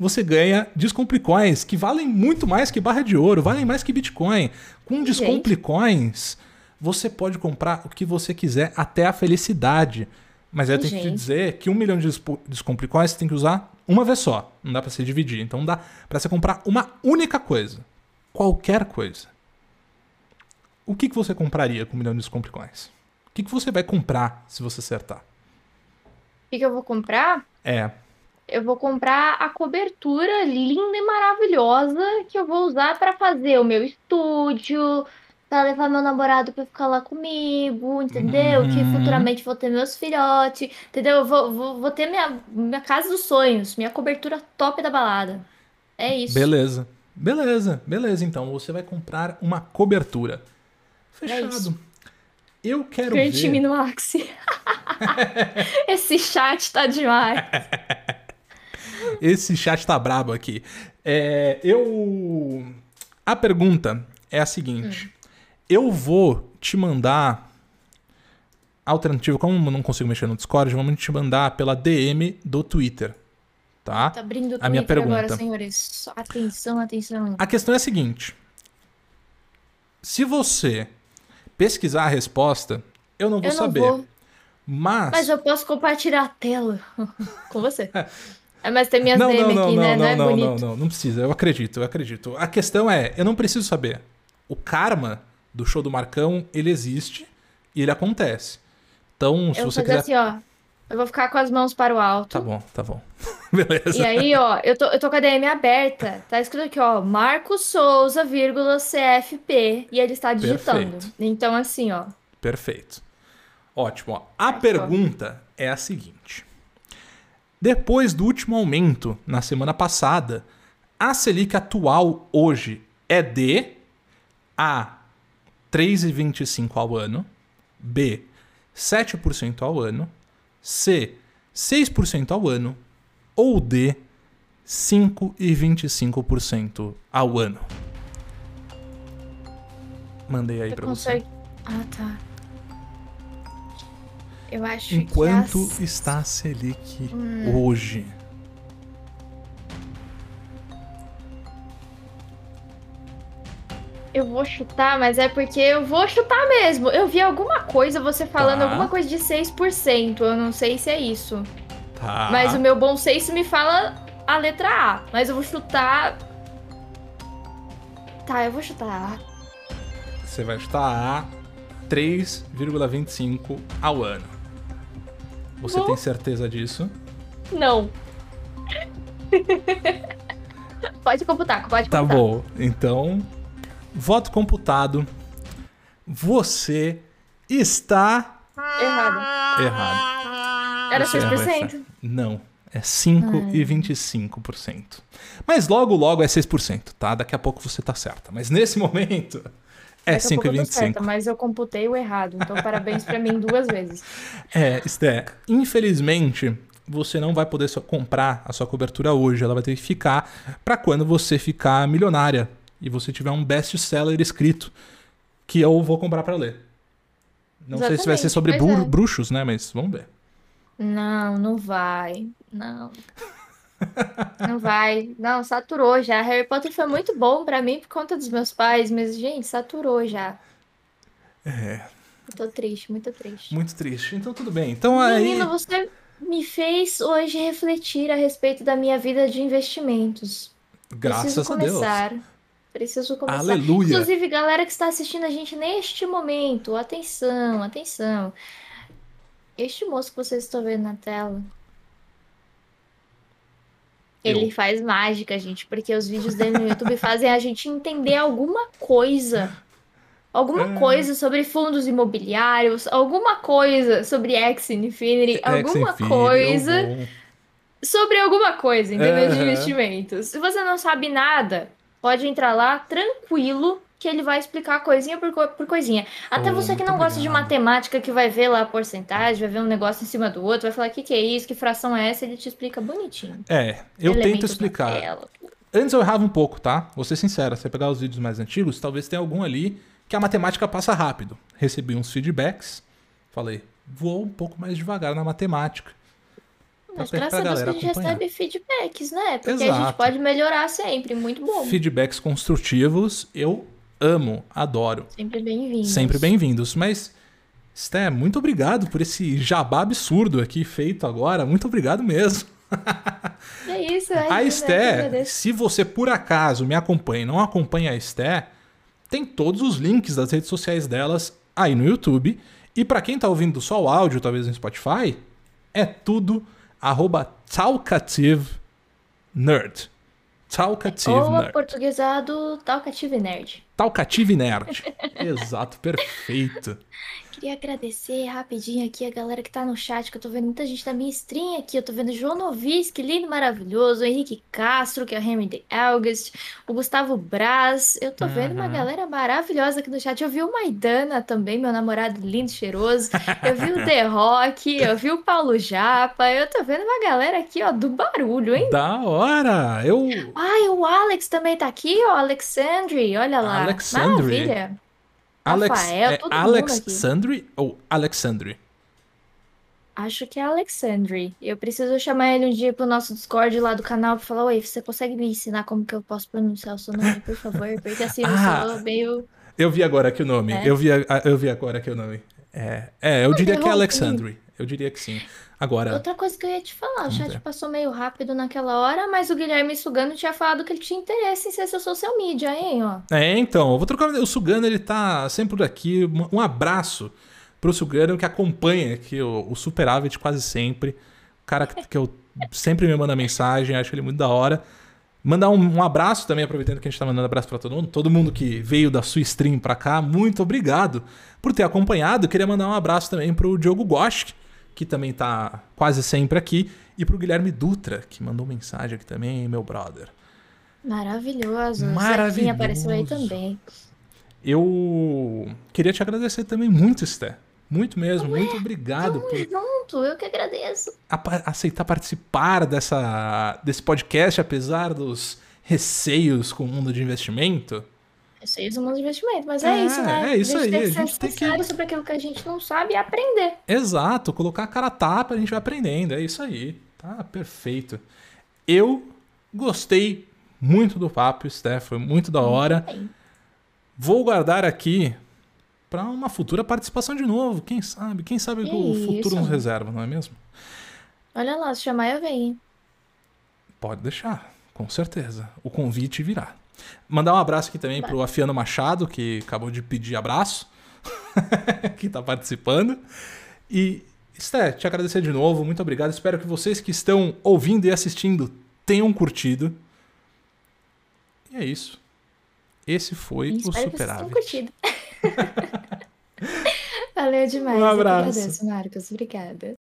você ganha Descomplicoins, que valem muito mais que barra de ouro, valem mais que Bitcoin. Com Descomplicoins, você pode comprar o que você quiser até a felicidade. Mas eu tenho que te dizer que um milhão de Descomplicoins você tem que usar uma vez só. Não dá para você dividir. Então dá para você comprar uma única coisa. Qualquer coisa. O que, que você compraria com um milhão de Descomplicoins? O que, que você vai comprar se você acertar? O que, que eu vou comprar? É eu vou comprar a cobertura linda e maravilhosa que eu vou usar para fazer o meu estúdio, para levar meu namorado para ficar lá comigo, entendeu? Uhum. Que futuramente vou ter meus filhotes, entendeu? Eu vou, vou, vou ter minha, minha casa dos sonhos, minha cobertura top da balada. É isso. Beleza. Beleza, beleza. Então você vai comprar uma cobertura. É Fechado. É eu quero Grande ver. time no Axie. Esse chat tá demais. Esse chat tá brabo aqui. É, eu. A pergunta é a seguinte: hum. eu vou te mandar. Alternativa, como não consigo mexer no Discord, vamos te mandar pela DM do Twitter. Tá? Tá abrindo o a minha pergunta. agora, senhores. Atenção, atenção. A questão é a seguinte: se você pesquisar a resposta, eu não vou eu não saber. Vou. Mas... Mas eu posso compartilhar a tela com você. É, mas tem minhas não, DM não, aqui, não, né? Não, não, é bonito. Não, não, não precisa. Eu acredito, eu acredito. A questão é, eu não preciso saber. O karma do show do Marcão, ele existe e ele acontece. Então, se Eu você quiser. assim, ó. Eu vou ficar com as mãos para o alto. Tá bom, tá bom. Beleza. E aí, ó, eu tô, eu tô com a DM aberta. Tá escrito aqui, ó, Marcos Souza, vírgula, CFP. E ele está digitando. Perfeito. Então, assim, ó. Perfeito. Ótimo. ó. A Fechou. pergunta é a seguinte: Depois do último aumento na semana passada, a Selic atual hoje é de A 3,25 ao ano, B 7% ao ano, C 6% ao ano ou D 5,25% ao ano. Mandei aí pra você. Ah, tá. Eu acho Enquanto que as... está a Selic Hum. hoje? Eu vou chutar, mas é porque eu vou chutar mesmo. Eu vi alguma coisa, você falando Tá. alguma coisa de 6%. Eu não sei se é isso. Tá. Mas o meu bom senso me fala a letra A. Mas eu vou chutar. Tá, eu vou chutar A. Você vai chutar a 3,25 ao ano. Você tem certeza disso? Não. pode computar, pode Tá computar. bom. Então, voto computado. Você está Errado. errado. Era Você errou essa. 6%? Não. É 5,25%. Mas logo, logo é 6%, tá? Daqui a pouco você tá certa. Mas nesse momento é Daqui a pouco eu tô certa, 5,25%. mas eu computei o errado. Então, parabéns pra mim duas vezes. É, Sté, infelizmente, você não vai poder só comprar a sua cobertura hoje. Ela vai ter que ficar pra quando você ficar milionária e você tiver um best-seller escrito que eu vou comprar pra ler. Não sei se vai ser Exatamente, sobre bru- é. bruxos, né? Mas vamos ver. Não, não vai. Não. Não vai. Não, saturou já. Harry Potter foi muito bom pra mim por conta dos meus pais, mas, gente, saturou já. É, Tô triste, muito triste. muito triste. Então tudo bem. Então aí. Menino, você me fez hoje refletir a respeito da minha vida de investimentos. Graças Preciso a Deus. começar. Preciso começar. Aleluia. Inclusive, galera que está assistindo a gente neste momento, atenção, atenção. Este moço que vocês estão vendo na tela, Eu. ele faz mágica, gente, porque os vídeos dele no YouTube fazem a gente entender alguma coisa. Alguma É. coisa sobre fundos imobiliários, alguma coisa sobre X Infinity, alguma Ex-Infinity, coisa sobre alguma coisa, entendeu? De investimentos. Se você não sabe nada, pode entrar lá tranquilo que ele vai explicar coisinha por, co- por coisinha. Até Oh, você que não gosta de obrigado. matemática, que vai ver lá a porcentagem, vai ver um negócio em cima do outro, vai falar o que, que é isso, que fração é essa, ele te explica bonitinho. É, eu tento Elementos explicar. Antes eu errava um pouco, tá? Vou ser sincero, se você pegar os vídeos mais antigos, talvez tenha algum ali que a matemática passa rápido. Recebi uns feedbacks, falei, vou um pouco mais devagar na matemática. Mas graças a Deus que a gente acompanhar. recebe feedbacks, né? Porque a gente Exato. pode melhorar sempre, muito bom. Feedbacks construtivos, eu amo, adoro. Sempre bem-vindos. Sempre bem-vindos. Mas, Sté, muito obrigado por esse jabá absurdo aqui feito agora. Muito obrigado mesmo. É isso, é A isso, né? Agradeço. se você por acaso me acompanha e não acompanha a Esté, tem todos os links das redes sociais delas aí no YouTube. E pra quem tá ouvindo só o áudio, talvez no Spotify, é tudo arroba talkative nerd. Talkative Ou nerd. aportuguesado Talkative Nerd. Talkative nerd. Exato, perfeito. Queria agradecer rapidinho aqui a galera que tá no chat, que eu tô vendo muita gente da minha stream aqui. Eu tô vendo o João Noviski, lindo, maravilhoso. O Henrique Castro, que é o Henry de Elgast. O Gustavo Braz. Eu tô vendo uma Uhum. galera maravilhosa aqui no chat. Eu vi o Maidana também, meu namorado lindo, cheiroso. Eu vi o The Rock, eu vi o Paulo Japa. Eu tô vendo uma galera aqui, ó, do barulho, hein? Da hora! Eu. Ai, o Alex também tá aqui, ó, Alexandre. Olha lá. Alexandre? Maravilha. Alex, Rafael, é. Alexandre ou Alexandre? Acho que é Alexandre. Eu preciso chamar ele um dia pro nosso Discord lá do canal pra falar: Oi, você consegue me ensinar como que eu posso pronunciar o seu nome, por favor? Porque assim, eu Ah. sou meio. Eu vi agora aqui o nome. É? Eu, vi, eu vi agora aqui o nome. É, é eu diria que é Alexandre. Eu diria que sim. Agora. Outra coisa que eu ia te falar, o chat passou meio rápido naquela hora, mas o Guilherme Sugano tinha falado que ele tinha interesse em ser seu social media, hein, ó. É, então, eu vou trocar. O Sugano, ele tá sempre por aqui. Um abraço pro Sugano que acompanha aqui o, o Superávit quase sempre. O cara que, que eu sempre me manda mensagem, acho ele muito da hora. Mandar um, um abraço também, aproveitando que a gente tá mandando abraço pra todo mundo. Todo mundo que veio da sua stream pra cá, muito obrigado por ter acompanhado. Queria mandar um abraço também pro Diogo Gosch, que também tá quase sempre aqui. E pro Guilherme Dutra, que mandou mensagem aqui também, meu brother. Maravilhoso. O Maravilhoso. Zequinha apareceu aí também. Eu queria te agradecer também muito, Sté. Muito mesmo, muito obrigado Tamo por junto, eu que agradeço. aceitar participar dessa, desse podcast, apesar dos receios com o mundo de investimento. Sei do mundo de investimento, mas É, é, isso, né? é isso aí, A a gente tem gente que tem que- sobre aquilo que a gente não sabe e aprender. Exato, colocar a cara a tapa, a gente vai aprendendo, é isso aí. Tá perfeito. Eu gostei muito do papo, Sté, foi muito da hora. Bem, Vou guardar aqui para uma futura participação de novo, quem sabe? Quem sabe que o futuro nos reserva, não é mesmo? Olha lá, se chamar eu venho. Pode deixar, com certeza. O convite virá. Mandar um abraço aqui também pro Afiano Machado, que acabou de pedir abraço, que tá participando. E, Sté, te agradecer de novo, muito obrigado. Espero que vocês que estão ouvindo e assistindo tenham curtido. E é isso. Esse foi o espero que vocês tenham Superávit. curtido. Valeu demais. Um agradeço, Marcos. Obrigada.